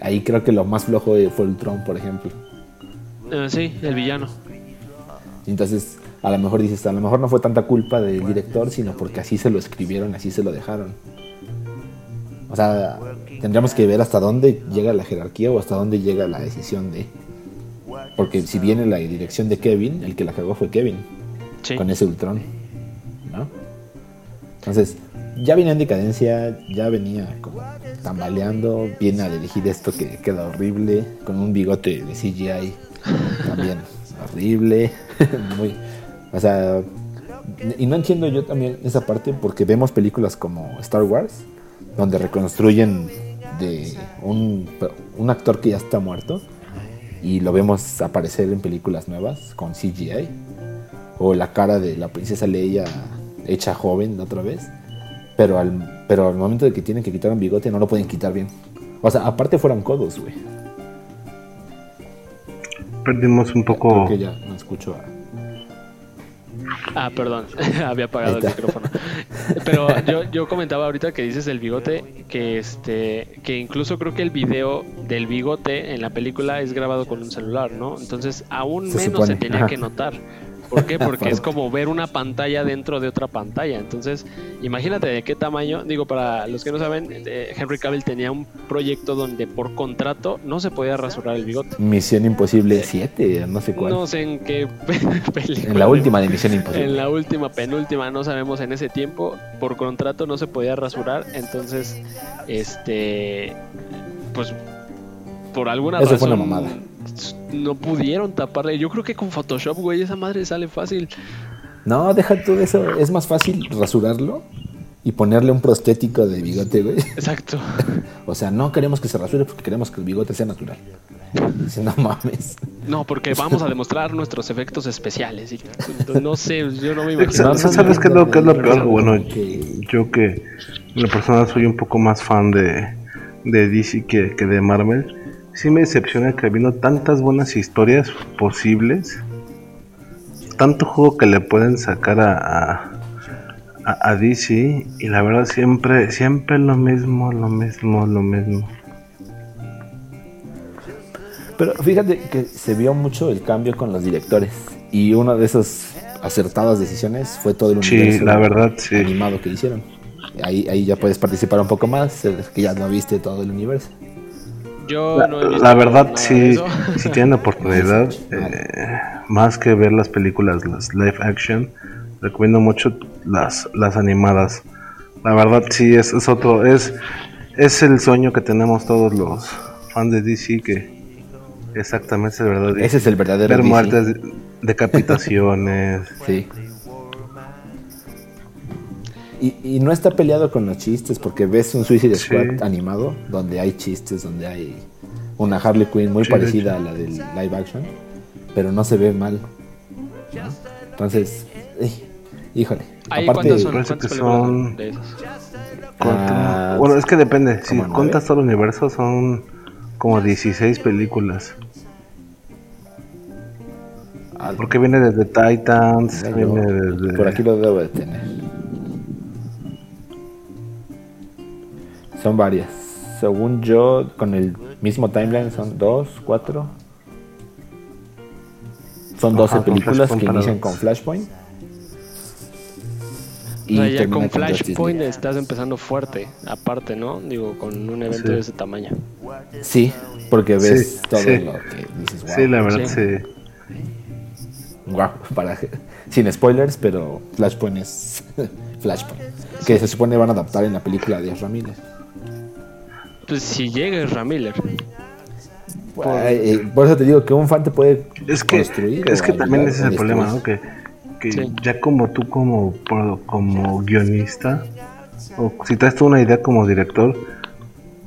Ahí creo que lo más flojo fue el Tron, por ejemplo. Eh, sí, el villano. Entonces, a lo mejor dices, a lo mejor no fue tanta culpa del director, sino porque así se lo escribieron, así se lo dejaron. O sea, tendríamos que ver hasta dónde llega la jerarquía o hasta dónde llega la decisión de. Porque si viene la dirección de Kevin, el que la cagó fue Kevin. Con ese Ultron. ¿No? Entonces, ya venía en decadencia, ya venía como tambaleando, viene a dirigir esto que queda horrible, con un bigote de CGI también horrible, muy o sea, y no entiendo yo también esa parte porque vemos películas como Star Wars, donde reconstruyen de un, un actor que ya está muerto y lo vemos aparecer en películas nuevas con CGI. O la cara de la princesa Leia hecha joven otra vez. Pero al, pero al momento de que tienen que quitar un bigote no lo pueden quitar bien. O sea, aparte fueron codos, güey. Perdimos un poco... Creo que ya no escucho a... Ah, perdón, había apagado el micrófono. Pero yo, yo comentaba ahorita que dices el bigote, que este, que incluso creo que el video del bigote en la película es grabado con un celular, ¿no? Entonces aún menos se tenía que notar. ¿Por qué? Porque es como ver una pantalla dentro de otra pantalla. Entonces, imagínate de qué tamaño. Digo, para los que no saben, eh, Henry Cavill tenía un proyecto donde por contrato no se podía rasurar el bigote. Misión Imposible 7, no sé cuál. No sé en qué película. En la última de Misión Imposible. En la última, penúltima, no sabemos en ese tiempo. Por contrato no se podía rasurar. Entonces, este. Pues por alguna Eso razón. Fue una mamada no pudieron taparle. Yo creo que con Photoshop, güey, esa madre sale fácil. No, deja todo eso. Es más fácil rasurarlo y ponerle un prostético de bigote, güey. Exacto. o sea, no queremos que se rasure porque queremos que el bigote sea natural. Dice, no mames. No, porque vamos a demostrar nuestros efectos especiales. no sé, yo no me imagino. ¿Sabes qué es lo, que es lo peor? Bueno, yo que la persona soy un poco más fan de, de DC que, que de Marvel sí me decepciona que habiendo tantas buenas historias posibles, tanto juego que le pueden sacar a, a, DC y la verdad siempre, siempre lo mismo, lo mismo, lo mismo. Pero fíjate que se vio mucho el cambio con los directores y una de esas acertadas decisiones fue todo el universo la verdad, sí. animado que hicieron. Ahí, ahí ya puedes participar un poco más, que ya no viste todo el universo la, verdad, si, si tienen oportunidad, eh, más que ver las películas, las live action, recomiendo mucho las, las animadas. La verdad, sí, es, es otro, es, es el sueño que tenemos todos los fans de DC que exactamente es el verdadero. Ese es el verdadero. Ver muertes, decapitaciones. sí. Y, no está peleado con los chistes, porque ves un Suicide Squad animado, donde hay chistes, donde hay una Harley Quinn muy parecida a la del live action, pero no se ve mal. Entonces, Híjole. aparte, ¿cuántas son, de esos? Ah, bueno, es que depende. Si cuentas todo el universo, son como 16 películas. Porque viene desde Titans, viene desde... Por aquí lo debo de tener. Son varias. Según yo, con el mismo timeline son dos, cuatro. Son 12 películas que inician con Flashpoint. Y o sea, ya con Flashpoint estás empezando fuerte, aparte, ¿no? Digo, con un evento de ese tamaño. Sí, porque ves todo lo que dices. Wow. Sí, la verdad, sí. Wow, para, sin spoilers, pero Flashpoint es Flashpoint. Que se supone van a adaptar en la película de Miller. Pues si llega Ezra Miller. Eh, por... eso te digo que un fan te puede es que, construir. Es que también ese es el problema, ¿no? Que que ya como tú como, como guionista, o si traes tú una idea como director,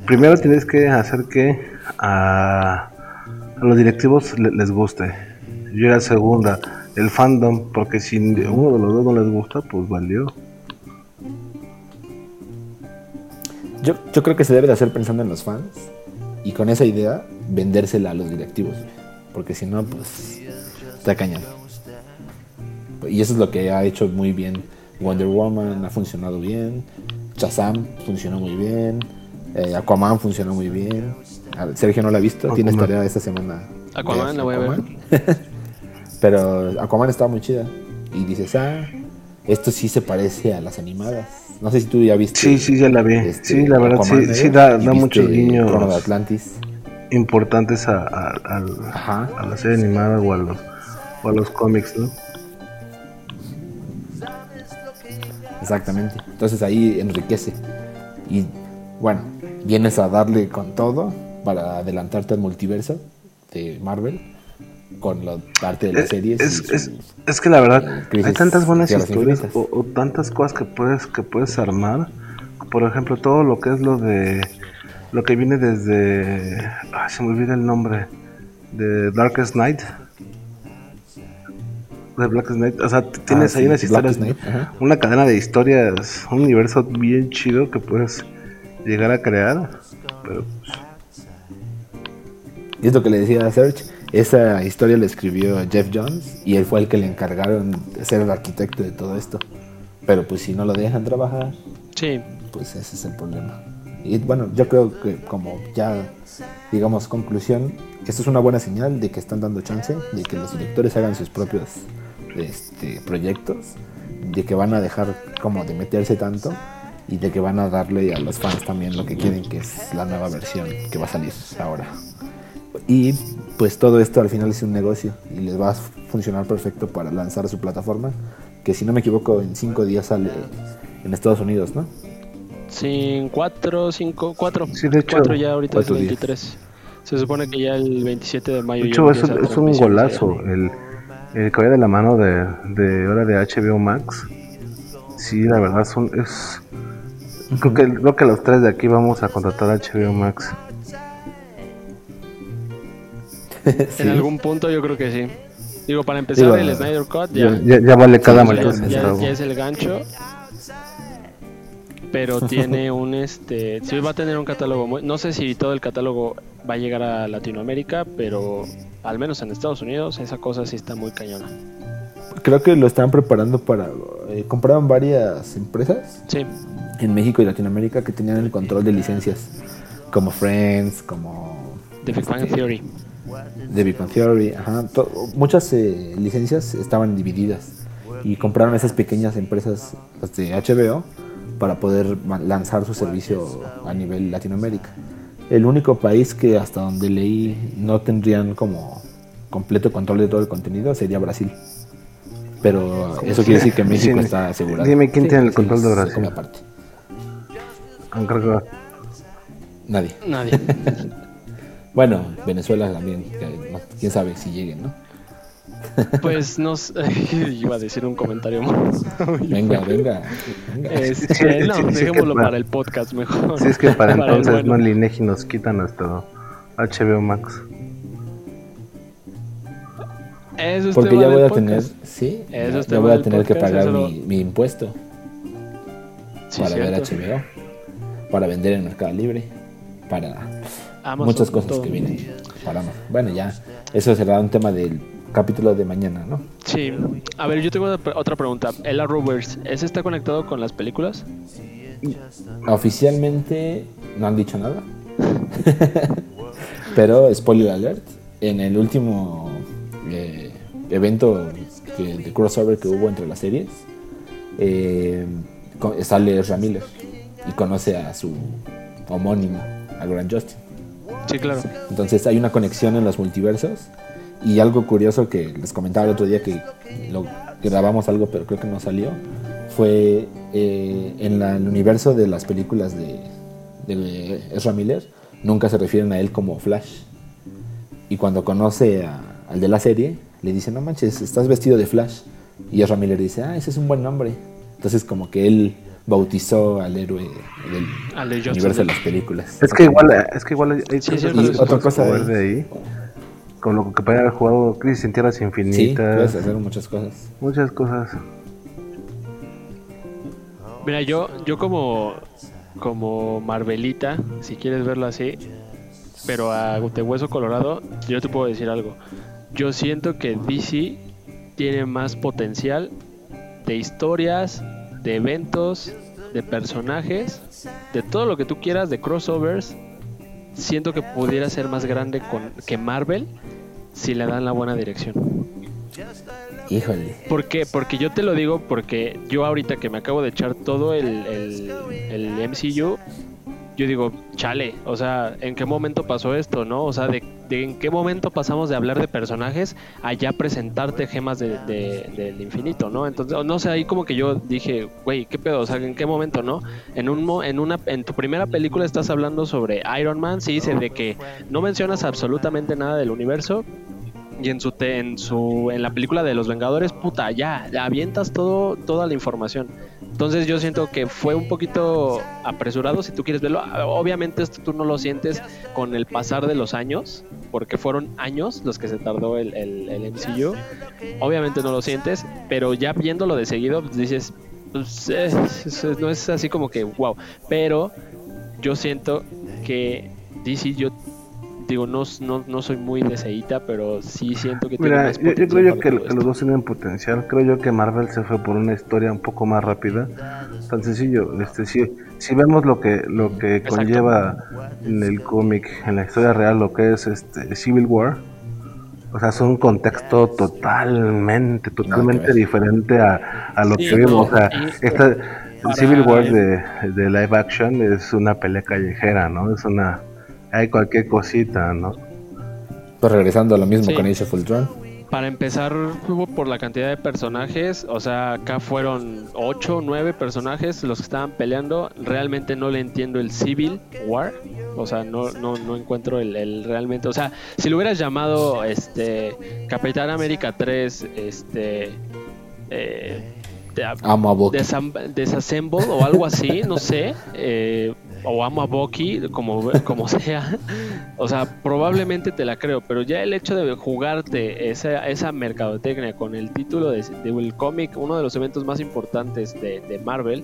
primero tienes que hacer que a, los directivos les guste. Yo la segunda, el fandom, porque si uno de los dos no les gusta, pues valió. Yo, yo creo que se debe de hacer pensando en los fans y con esa idea vendérsela a los directivos, porque si no, pues está cañado. Y eso es lo que ha hecho muy bien Wonder Woman, ha funcionado bien. Shazam funcionó muy bien. Eh, Aquaman funcionó muy bien. Sergio no la ha visto, tienes tarea esta semana. Aquaman la voy a ver. Pero Aquaman estaba muy chida. Y dices, ah, esto sí se parece a las animadas. No sé si tú ya viste. Sí, sí, ya la vi. Este, sí, la verdad, sí, sí da, da muchos guiños. de Atlantis. Importantes a, a, a, la serie animada o a los, o a los cómics, ¿no? Exactamente. Entonces ahí enriquece. Y bueno, vienes a darle con todo para adelantarte al multiverso de Marvel con la parte de las series. Es, que la verdad, hay tantas buenas historias o, tantas cosas que puedes, que puedes armar. Por ejemplo, todo lo que es lo de. Lo que viene desde. se me olvida el nombre. De Darkest Night de Black Knight. O sea, tienes ah, ahí unas historias, una cadena de historias, un universo bien chido que puedes llegar a crear. Pero pues... Y es lo que le decía a Serge. Esa historia la escribió Jeff Jones y él fue el que le encargaron de ser el arquitecto de todo esto. Pero pues si no lo dejan trabajar, sí. pues ese es el problema. Y bueno, yo creo que como ya, digamos, conclusión, esto es una buena señal de que están dando chance, de que los directores hagan sus propios este, proyectos, de que van a dejar como de meterse tanto y de que van a darle a los fans también lo que quieren, que es la nueva versión que va a salir ahora. Y pues todo esto al final es un negocio y les va a funcionar perfecto para lanzar su plataforma, que si no me equivoco en cinco días sale en Estados Unidos, ¿no? Sí, cuatro, cinco, cuatro. Sí, de hecho, cuatro ya ahorita es 23. Se supone que ya el 27 de mayo. De hecho, es, es un golazo. El, el que vaya de la mano de, de ahora de HBO Max. Sí, la verdad son es creo que creo que los tres de aquí vamos a contratar a HBO Max. En algún punto yo creo que sí. Digo, para empezar el Snyder Cut ya, ya, vale cada sí, ya, ya, es el gancho. Pero tiene un este, sí va a tener un catálogo muy, no sé si todo el catálogo va a llegar a Latinoamérica, pero al menos en Estados Unidos, esa cosa sí está muy cañona. Creo que lo están preparando para... Eh, compraron varias empresas sí. en México y Latinoamérica que tenían el control de licencias, como Friends, como... The Big Bang Theory. The Big Bang Theory, ajá. muchas eh, licencias estaban divididas y compraron esas pequeñas empresas de HBO para poder lanzar su servicio a nivel Latinoamérica. El único país que hasta donde leí no tendrían como completo control de todo el contenido sería Brasil. Pero eso quiere decir que México está asegurado. Dime quién tiene el control de Brasil. Aparte. Nadie. Nadie. bueno, Venezuela también. Quién sabe si lleguen, ¿no? Pues no iba a decir un comentario venga, venga, este, no, dejémoslo para, el podcast mejor. Si es que para, entonces no nos quita nuestro HBO Max. Porque ya voy a tener, sí, ya, voy a tener que pagar mi, impuesto para ver HBO, para vender en Mercado Libre, para muchas cosas que vienen. Para, bueno, ya, eso será un tema del capítulo de mañana, ¿no? Sí. A ver, yo tengo otra pregunta. ¿El Arrowverse, ¿ese está conectado con las películas? Oficialmente no han dicho nada. Pero, spoiler alert, en el último eh, evento de crossover que hubo entre las series, eh, sale Ezra Miller y conoce a su homónimo, a Grant Justin. Sí, claro. Entonces hay una conexión en los multiversos. Y algo curioso que les comentaba el otro día que lo grabamos algo pero creo que no salió fue eh, en el universo de las películas de, de Ezra Miller nunca se refieren a él como Flash. Y cuando conoce al de la serie le dice no manches estás vestido de Flash y Ezra Miller dice ah ese es un buen nombre entonces como que él bautizó al héroe del universo de las películas es que igual es que igual hay, otra cosa de ahí con lo que puede haber jugado Crisis en Tierras Infinitas. Sí, puedes hacer muchas cosas. Muchas cosas. Mira, yo, yo como, como Marvelita, si quieres verlo así, pero a de hueso colorado, yo te puedo decir algo. Yo siento que DC tiene más potencial de historias, de eventos, de personajes, de todo lo que tú quieras, de crossovers. Siento que pudiera ser más grande con, que Marvel si le dan la buena dirección. Híjole. ¿Por qué? Porque yo te lo digo porque yo ahorita que me acabo de echar todo el, el, el MCU, yo digo, chale, o sea, ¿en qué momento pasó esto, no? O sea, ¿de, en qué momento pasamos de hablar de personajes a ya presentarte gemas de, del infinito, no? Entonces, no sé, ahí como que yo dije, güey, ¿qué pedo? O sea, ¿en qué momento, no? En un en una en tu primera película estás hablando sobre Iron Man, sí dice de que no mencionas absolutamente nada del universo, y en su en su en la película de los Vengadores, puta, ya avientas todo toda la información. Entonces yo siento que fue un poquito apresurado si tú quieres verlo. Obviamente esto tú no lo sientes con el pasar de los años, porque fueron años los que se tardó el, el, MCU. Obviamente no lo sientes, pero ya viéndolo de seguido pues dices, pues, no es así como que wow. Pero yo siento que DC yo digo, no, no, no soy muy deseíta, pero sí siento que Mira, tiene yo, creo yo que, los dos tienen potencial. Creo yo que Marvel se fue por una historia un poco más rápida. Tan sencillo. Este, si, si vemos lo que, lo que conlleva en el cómic, en la historia real, lo que es este Civil War, o sea, es un contexto totalmente, totalmente diferente a, a lo que vimos. o sea, esta, Civil War de, de live action es una pelea callejera, ¿no? Es una hay cualquier cosita, ¿no? Pues regresando a lo mismo con Age of Para empezar, por la cantidad de personajes, o sea, acá fueron 8 o 9 personajes los que estaban peleando. Realmente no le entiendo el Civil War. O sea, no, no, no encuentro el, realmente. O sea, si lo hubieras llamado este Capitán América 3, este. Eh, Desassemble o algo así, no sé. Eh, o amo a Bucky, como, como sea. O sea, probablemente te la creo, pero ya el hecho de jugarte esa, esa mercadotecnia con el título de, el cómic, uno de los eventos más importantes de, Marvel,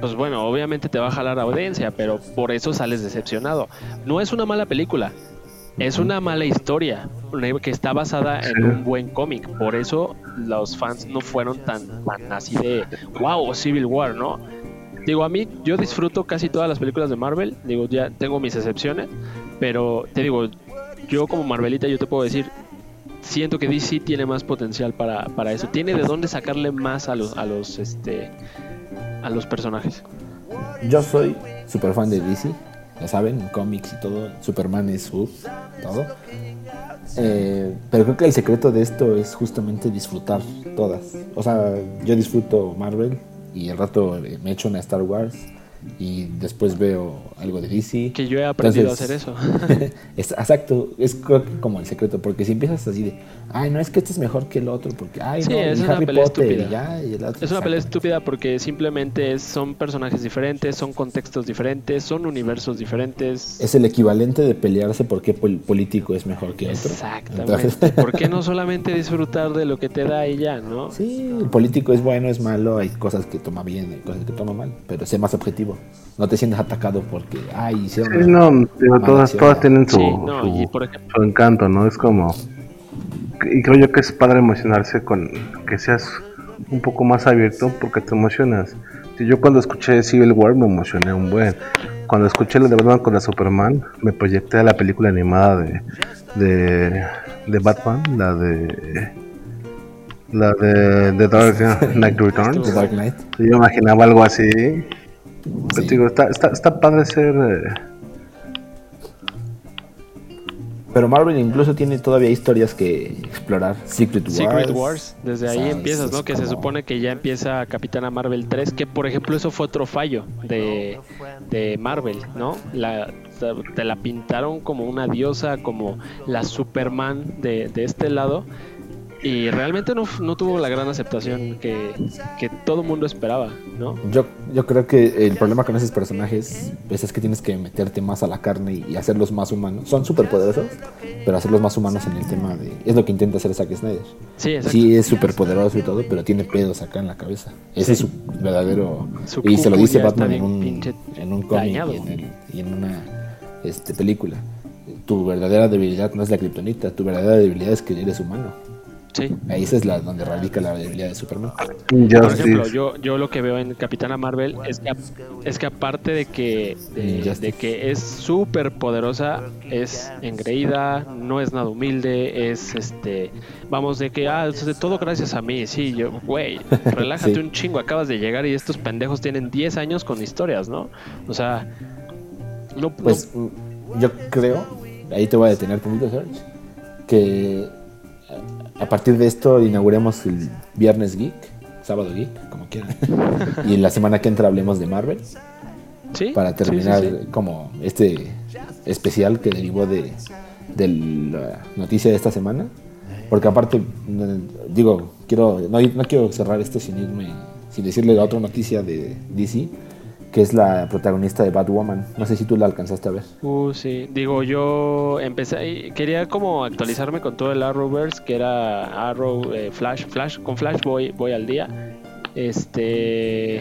pues bueno, obviamente te va a jalar audiencia, pero por eso sales decepcionado. No es una mala película, es una mala historia que está basada en un buen cómic. Por eso los fans no fueron tan, tan así de wow, Civil War, ¿no? Digo, a mí yo disfruto casi todas las películas de Marvel, digo, ya tengo mis excepciones, pero te digo, yo como Marvelita yo te puedo decir, siento que DC tiene más potencial para, para eso, tiene de dónde sacarle más a los, a los, este, a los personajes. Yo soy super fan de DC, ya saben, cómics y todo, Superman es uff, todo. Eh, pero creo que el secreto de esto es justamente disfrutar todas. O sea, yo disfruto Marvel, y el rato me echo una Star Wars y después veo algo de DC. Que yo he aprendido a hacer eso. exacto, es como el secreto, porque si empiezas así de, ay, no es que este es mejor que el otro, porque, ay, no, es una pelea estúpida. es una pelea estúpida porque simplemente son personajes diferentes, son contextos diferentes, son universos diferentes. Es el equivalente de pelearse porque el político es mejor que otro. Exactamente. ¿Por qué no solamente disfrutar de lo que te da y ya, no? Sí, el político es bueno, es malo, hay cosas que toma bien, hay cosas que toma mal, pero sé más objetivo. No te sientes atacado porque, ay, hicieron. Sí, no, todas, todas tienen su, su, encanto, ¿no? Es como. Y creo yo que es padre emocionarse con que seas un poco más abierto porque te emocionas. Si yo cuando escuché Civil War me emocioné un buen. Cuando escuché lo de Batman con la Superman, me proyecté a la película animada de, de, de Batman, la de la de The Dark Knight Returns. Dark Knight. Yo imaginaba algo así. Pero digo, está, está, está padre ser. Eh, pero Marvel incluso tiene todavía historias que explorar. Secret Wars. Secret Wars, desde ahí empiezas, ¿no? Que se supone que ya empieza Capitana Marvel 3, que por ejemplo eso fue otro fallo de, de Marvel, ¿no? La, te la pintaron como una diosa, como la Superman de, de este lado, y realmente no, no, tuvo la gran aceptación que, que todo mundo esperaba, ¿no? Yo, yo creo que el problema con esos personajes es, que tienes que meterte más a la carne y, hacerlos más humanos. Son súper poderosos, pero hacerlos más humanos en el tema de... Es lo que intenta hacer Zack Snyder. Sí, sí es súper poderoso y todo, pero tiene pedos acá en la cabeza. Ese es su verdadero... y se lo dice Batman en un, en un cómic y en, una este, película. Tu verdadera debilidad no es la kriptonita, tu verdadera debilidad es que eres humano. Sí. Ahí es la, donde radica la debilidad de Superman. Por ejemplo, yo, yo lo que veo en Capitana Marvel es que, es que aparte de que, de, que es súper poderosa, es engreída, no es nada humilde, es este, vamos, de que, ah, de todo gracias a mí, sí, yo, güey, relájate un chingo, acabas de llegar y estos pendejos tienen 10 años con historias, ¿no? O sea, no, pues yo creo, ahí te voy a detener un poquito, Serge, que a partir de esto inauguremos el Viernes Geek, Sábado Geek, como quieran. y la semana que entra hablemos de Marvel. ¿Sí? Para terminar como este especial que derivó de, la noticia de esta semana. Porque aparte, digo, quiero no, no quiero cerrar esto sin irme, sin decirle la otra noticia de DC que es la protagonista de Batwoman. No sé si tú la alcanzaste a ver. Uh, sí. Digo, yo empecé, quería como actualizarme con todo el Arrowverse, que era Arrow, eh, Flash, Flash, con Flash voy, voy al día. Este,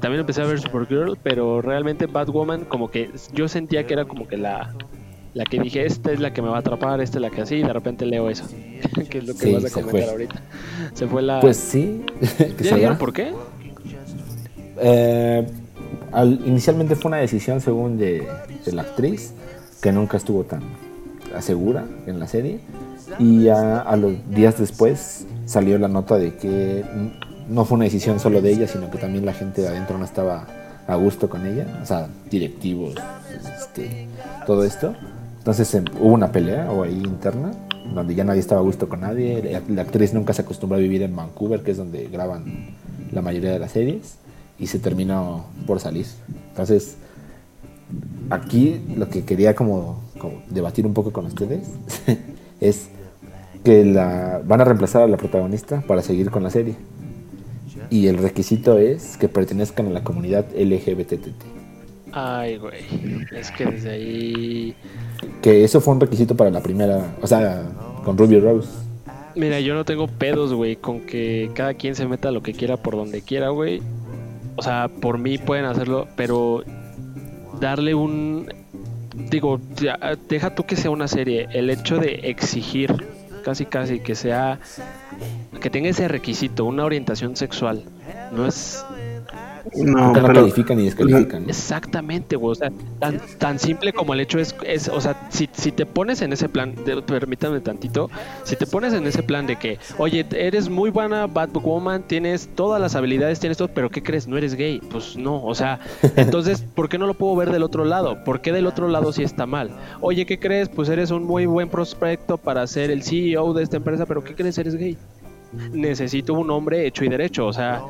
también empecé a ver Supergirl, pero realmente Batwoman como que yo sentía que era como que la, la que dije, esta es la que me va a atrapar, esta es la que así, y de repente leo eso, que es lo que vas a comentar ahorita. Se fue la... Pues sí. ¿Ya por qué? Eh, inicialmente fue una decisión según de, la actriz, que nunca estuvo tan segura en la serie. Y a, los días después salió la nota de que no fue una decisión solo de ella, sino que también la gente de adentro no estaba a gusto con ella, o sea, directivos, este, todo esto. Entonces em, hubo una pelea o ahí interna, donde ya nadie estaba a gusto con nadie. La, actriz nunca se acostumbró a vivir en Vancouver, que es donde graban la mayoría de las series y se terminó por salir. Entonces, aquí lo que quería como, debatir un poco con ustedes es que la, van a reemplazar a la protagonista para seguir con la serie. Y el requisito es que pertenezcan a la comunidad LGBTT. Ay, güey. Es que desde ahí. Que eso fue un requisito para la primera. O sea, con Ruby Rose. Mira, yo no tengo pedos, güey, con que cada quien se meta lo que quiera por donde quiera, güey. O sea, por mí pueden hacerlo, pero darle un... Digo, deja tú que sea una serie. El hecho de exigir casi casi que sea... Que tenga ese requisito, una orientación sexual. No es no, no califican y descalifican. Exactamente, güey. O sea, tan, tan simple como el hecho es, es o sea, si, si te pones en ese plan, de, permítame tantito, si te pones en ese plan de que, oye, eres muy buena Batwoman, tienes todas las habilidades, tienes todo, pero ¿qué crees? No eres gay. Pues no, o sea, entonces, ¿por qué no lo puedo ver del otro lado? ¿Por qué del otro lado sí está mal? Oye, ¿qué crees? Pues eres un muy buen prospecto para ser el CEO de esta empresa, pero ¿qué crees? Eres gay. Necesito un hombre hecho y derecho. O sea,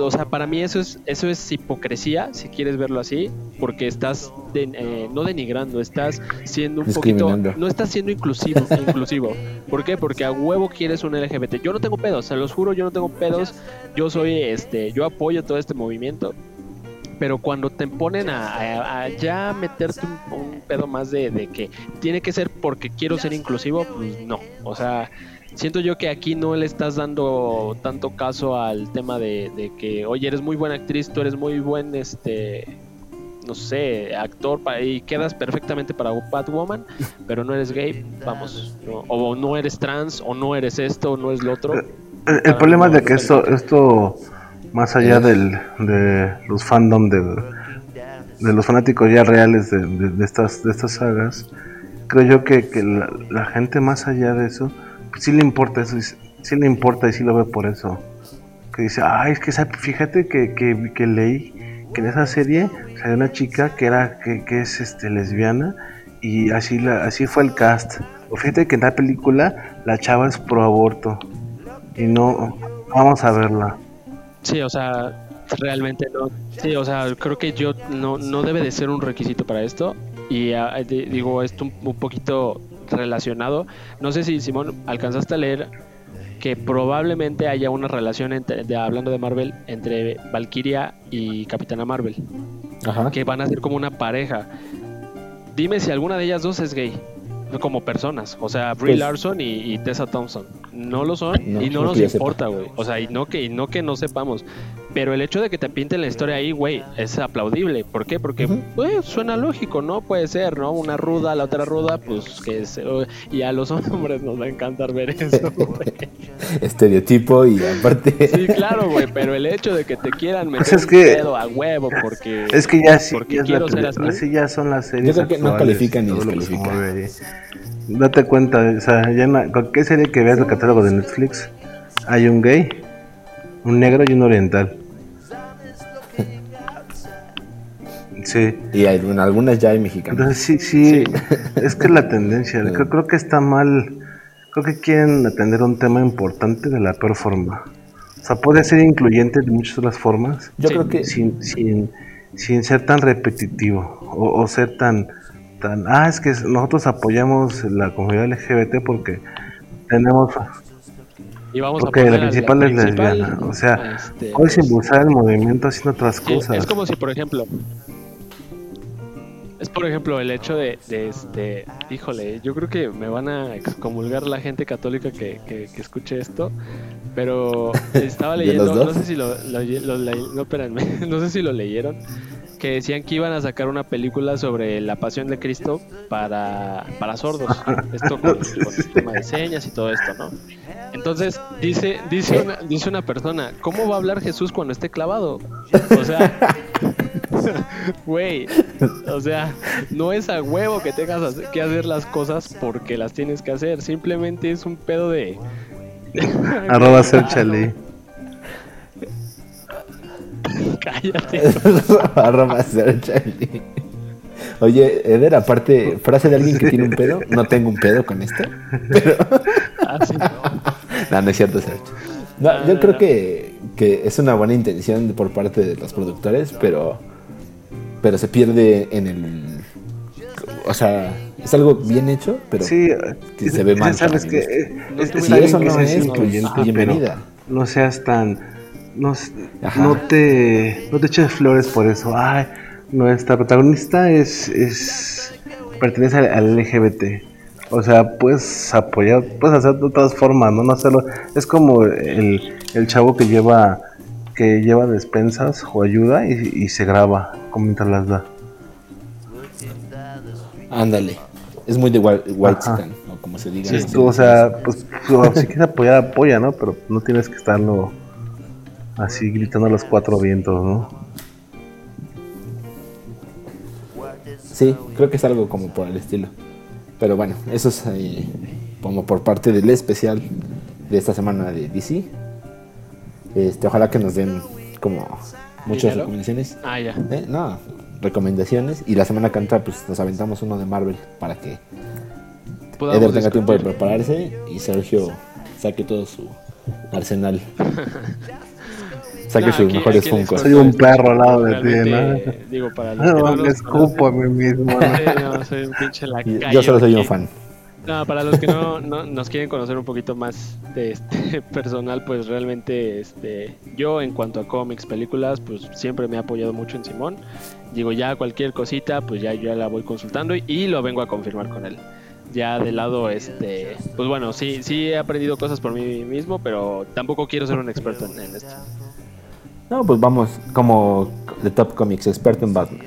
o sea, para mí eso es, eso es hipocresía, si quieres verlo así, porque estás eh, no denigrando, estás siendo un poquito, no estás siendo inclusivo, inclusivo. ¿Por qué? Porque a huevo quieres un LGBT. Yo no tengo pedos, se los juro, yo no tengo pedos. Yo soy, este, yo apoyo todo este movimiento. Pero cuando te ponen a, ya meterte un, pedo más de, de que tiene que ser porque quiero ser inclusivo, pues no. O sea, siento yo que aquí no le estás dando tanto caso al tema de, que, oye, eres muy buena actriz, tú eres muy buen, este, no sé, actor y quedas perfectamente para Batwoman, pero no eres gay, vamos, o no eres trans, o no eres esto, o no es lo otro. El, ah, problema es de que esto, esto, más allá del, de los fandom, de, de los fanáticos ya reales de, estas, de estas sagas, creo yo que, que la gente más allá de eso, sí le importa eso, sí le importa y sí lo ve por eso. Que dice, ay, es que fíjate que, que, leí que en esa serie hay una chica que era que, que es este lesbiana y así la, así fue el cast. O fíjate que en la película la chava es pro aborto y no vamos a verla. Sí, o sea, realmente no. Sí, o sea, creo que yo no, no debe de ser un requisito para esto. Y ah, digo, esto un poquito relacionado. No sé si Simón alcanzaste a leer que probablemente haya una relación entre, de, hablando de Marvel entre Valkyria y Capitana Marvel. Que van a ser como una pareja. Dime si alguna de ellas dos es gay como personas. O sea, Brie pues Larson y, Tessa Thompson. No lo son y no nos importa, güey. O sea, y no que, y no que no sepamos. Pero el hecho de que te pinten la historia ahí, güey, es aplaudible. ¿Por qué? Porque, pues, suena lógico, ¿no? Puede ser, ¿no? Una ruda, la otra ruda, pues que es. Y a los hombres nos va a encantar ver eso, güey. Estereotipo y aparte. Sí, claro, güey, pero el hecho de que te quieran pues meter es que, dedo a huevo porque. Es que ya sí. Porque quiero ser así. ya son las series. Yo creo que no califican ni descalifican. Date cuenta, o sea, ya en cualquier serie que veas el catálogo de Netflix, hay un gay, un negro y un oriental. Sí. Y hay, en algunas ya hay mexicanos. sí, sí, es que la tendencia. Creo, que está mal. Creo que quieren atender un tema importante de la peor forma. O sea, puede ser incluyente de muchas otras formas. Yo creo que. Sin, sin, sin ser tan repetitivo o, ser tan, tan. Ah, es que nosotros apoyamos la comunidad LGBT porque tenemos y vamos Porque la principal es lesbiana. O sea, este, puedes pues, impulsar el movimiento haciendo otras cosas. Es como si, por ejemplo, es por ejemplo el hecho de, este, híjole, yo creo que me van a excomulgar la gente católica que, que, escuche esto, pero estaba leyendo, no sé si lo, no, espérenme, no sé si lo leyeron, que decían que iban a sacar una película sobre la pasión de Cristo para, para sordos, esto con, el tema de señas y todo esto, ¿no? Entonces dice, dice una, dice una persona, ¿cómo va a hablar Jesús cuando esté clavado? O sea, Güey, o sea, no es a huevo que tengas que hacer las cosas porque las tienes que hacer. Simplemente es un pedo de. Arroba ser chale. Cállate. Arroba. Oye, Eder, aparte, frase de alguien que tiene un pedo, no tengo un pedo con esto. Pero... Ah, no. no, es cierto, Sergio. No, yo creo que, que es una buena intención por parte de los productores, pero pero se pierde en el o sea, es algo bien hecho, pero sí, que se ve mal. Sabes que si eso no es, pues, bienvenida. No seas tan no, no te no te eches flores por eso. Ay, nuestra protagonista es es pertenece al LGBT. O sea, puedes apoyar, puedes hacer de otras formas, no no hacerlo. Es como el, el chavo que lleva que lleva despensas o ayuda y, se graba mientras las da. Ándale. Es muy de white, white o como se diga. Sí, o sea, pues si quieres apoyar, apoya, ¿no? Pero no tienes que estarlo así gritando a los cuatro vientos, ¿no? Sí, creo que es algo como por el estilo. Pero bueno, eso es eh, como por parte del especial de esta semana de DC. Este, ojalá que nos den como muchas recomendaciones. Ah, ya. ¿Eh? No, recomendaciones. Y la semana que entra, pues nos aventamos uno de Marvel para que Eder tenga tiempo de prepararse y Sergio saque todo su arsenal. Saque sus mejores funcos. Soy un perro al lado de ti, ¿no? Digo, para los no, que no escupo a mí mismo. ¿no? soy un pinche lacayo. Yo solo soy un fan. No, para los que no, no, nos quieren conocer un poquito más de este personal, pues realmente este yo en cuanto a cómics, películas, pues siempre me he apoyado mucho en Simón. Digo, ya cualquier cosita, pues ya yo la voy consultando y, y lo vengo a confirmar con él ya de lado este pues bueno sí sí he aprendido cosas por mí mismo pero tampoco quiero ser un experto en, en esto no, pues vamos como de Top Comics, experto en Batman.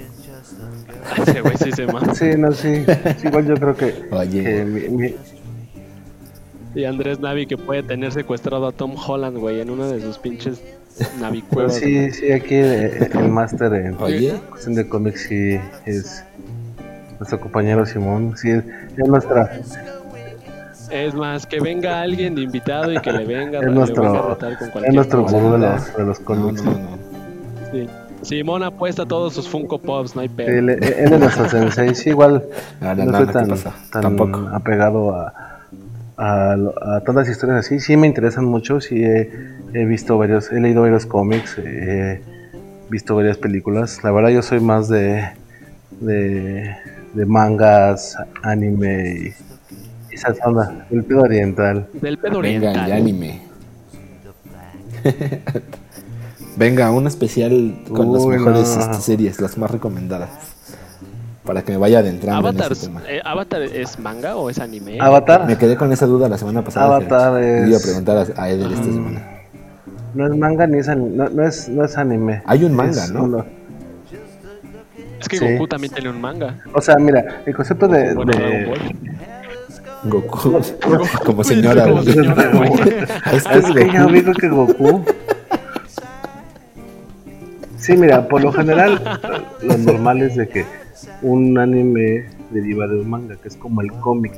Ese güey sí se Sí, no, sí. Igual yo creo que. Oye. Y Andrés Navi que puede tener secuestrado a Tom Holland, güey, en una de sus pinches navicuevas. Sí, sí, aquí el, máster en cuestión de cómics sí es nuestro compañero Simón. Sí, es nuestra es más, que venga alguien de invitado y que le venga, es nuestro, a con cualquier Es nuestro gurú de los, de los sí. Simón apuesta todos sus Funko Pops, no hay pedo. él, es nuestro sensei, sí, igual no, no soy tan, tan apegado a, a, a, todas las historias así. Sí me interesan mucho, sí he, he visto varios, he leído varios cómics, he visto varias películas. La verdad yo soy más de, de, de mangas, anime y esa zona, el pedo oriental. Del pedo oriental. Venga, el anime. Venga, un especial con las mejores este, series, las más recomendadas. Para que me vaya adentrando Avatar, en ese tema. Eh, ¿Avatar es manga o es anime? Avatar. Me quedé con esa duda la semana pasada. Avatar es... Iba a preguntar a Eder esta mm, semana. No es manga ni es, no, no, es, no es anime. Hay un manga, ¿no? Es que Goku también tiene un manga. O sea, mira, el concepto de, de, Goku. Como señora, güey. Es que Goku. Sí, mira, por lo general, lo normal es de que un anime deriva de un manga, que es como el cómic.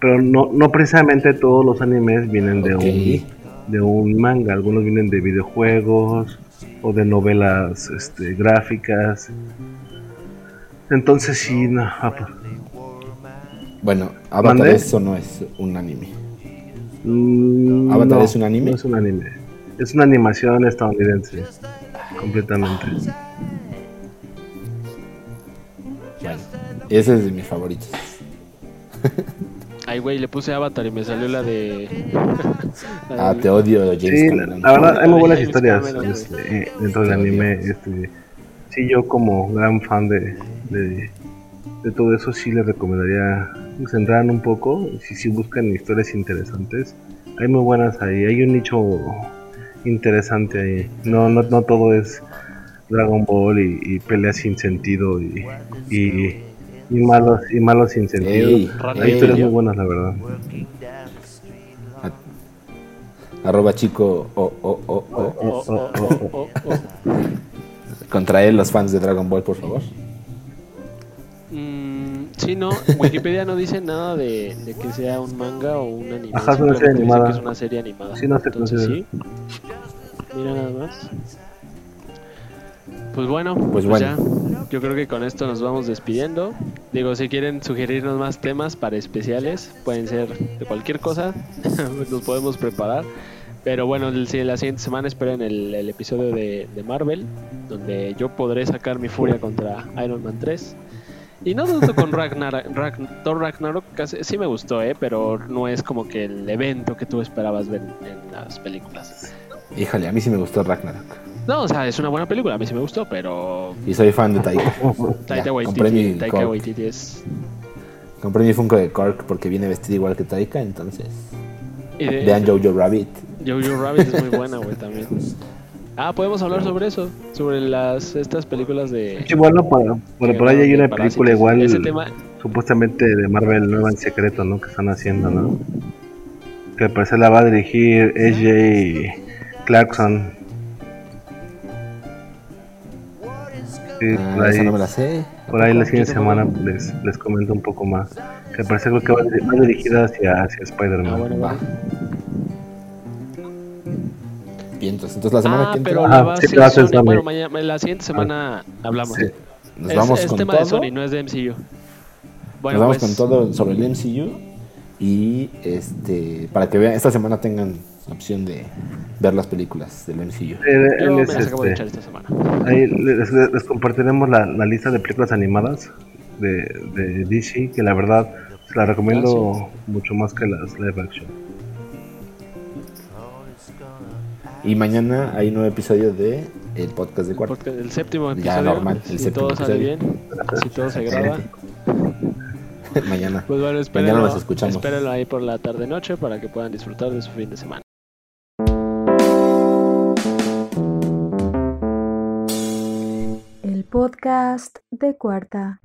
Pero no, no precisamente todos los animes vienen de un de un manga, algunos vienen de videojuegos o de novelas este, gráficas. Entonces sí, no, ah, pues, bueno, Avatar eso no es un anime. Mm, ¿Avatar es un anime? No es un anime. Es una animación estadounidense. Completamente. Bueno, ese es de mis favoritos. Ay, güey, le puse Avatar y me salió la de. ah, te odio, James sí, La verdad, hay muy buenas historias este, dentro del anime. Este, sí, yo, como gran fan de, de, de todo eso, sí le recomendaría centraran un poco, si, si buscan historias interesantes, hay muy buenas ahí, hay un nicho interesante ahí, no, no, no todo es Dragon Ball y, peleas sin sentido y, y, malos y malos sin sentido. hay historias muy buenas, la verdad. Arroba chico o Contra él los fans de Dragon Ball, por favor. Sí, no, Wikipedia no dice nada de, que sea un manga o un anime. Ajá, es una serie animada. Que es una serie animada. Sí, no se Entonces, sí. Mira nada más. Pues bueno, pues, pues ya. Yo creo que con esto nos vamos despidiendo. Digo, si quieren sugerirnos más temas para especiales, pueden ser de cualquier cosa. nos podemos preparar. Pero bueno, la siguiente semana esperen el, el episodio de, de, Marvel, donde yo podré sacar mi furia contra Iron Man 3. Y no dudo con Ragnarok, Thor Ragnarok, sí me gustó, ¿eh? pero no es como que el evento que tú esperabas ver en las películas. Híjole, a mí sí me gustó Ragnarok. No, o sea, es una buena película, a mí sí me gustó, pero... Y soy fan de Taika. Taika Waititi, Taika Waititi es... Compré mi Funko de Cork porque viene vestido igual que Taika, entonces... Vean Jojo Rabbit. Jojo Rabbit es muy buena, güey, también. Ah, podemos hablar sobre eso, sobre las estas películas de. Sí, bueno, por, por, ahí hay una película igual, Ese tema... supuestamente de Marvel nueva en secreto, ¿no? Que están haciendo, ¿no? Que parece la va a dirigir AJ Clarkson. Sí, ah, por ahí, no me la sé. Por ahí la siguiente semana les, les comento un poco más. Que parece que va, dirigida hacia, hacia Spider-Man. Ah, bueno, va. Entonces la semana ah, que pero la, va sí, Sony. Bueno, mañana, la siguiente semana hablamos. Sí. Nos es, vamos es con tema todo. de Sony, no es de MCU. Bueno, Nos vamos pues, con todo sobre el MCU. Y este para que vean, esta semana tengan opción de ver las películas del MCU. Eh, Yo me las acabo de este, echar esta semana. Ahí les, compartiremos la, lista de películas animadas de, de, DC, que la verdad se la recomiendo mucho más que las live action. Y mañana hay un nuevo episodio de el podcast de cuarto. El, séptimo episodio. Ya normal, el si todo sale bien, si todo se graba. mañana. Pues bueno, espérenlo, mañana nos escuchamos. Espérenlo ahí por la tarde noche para que puedan disfrutar de su fin de semana. El podcast de cuarta.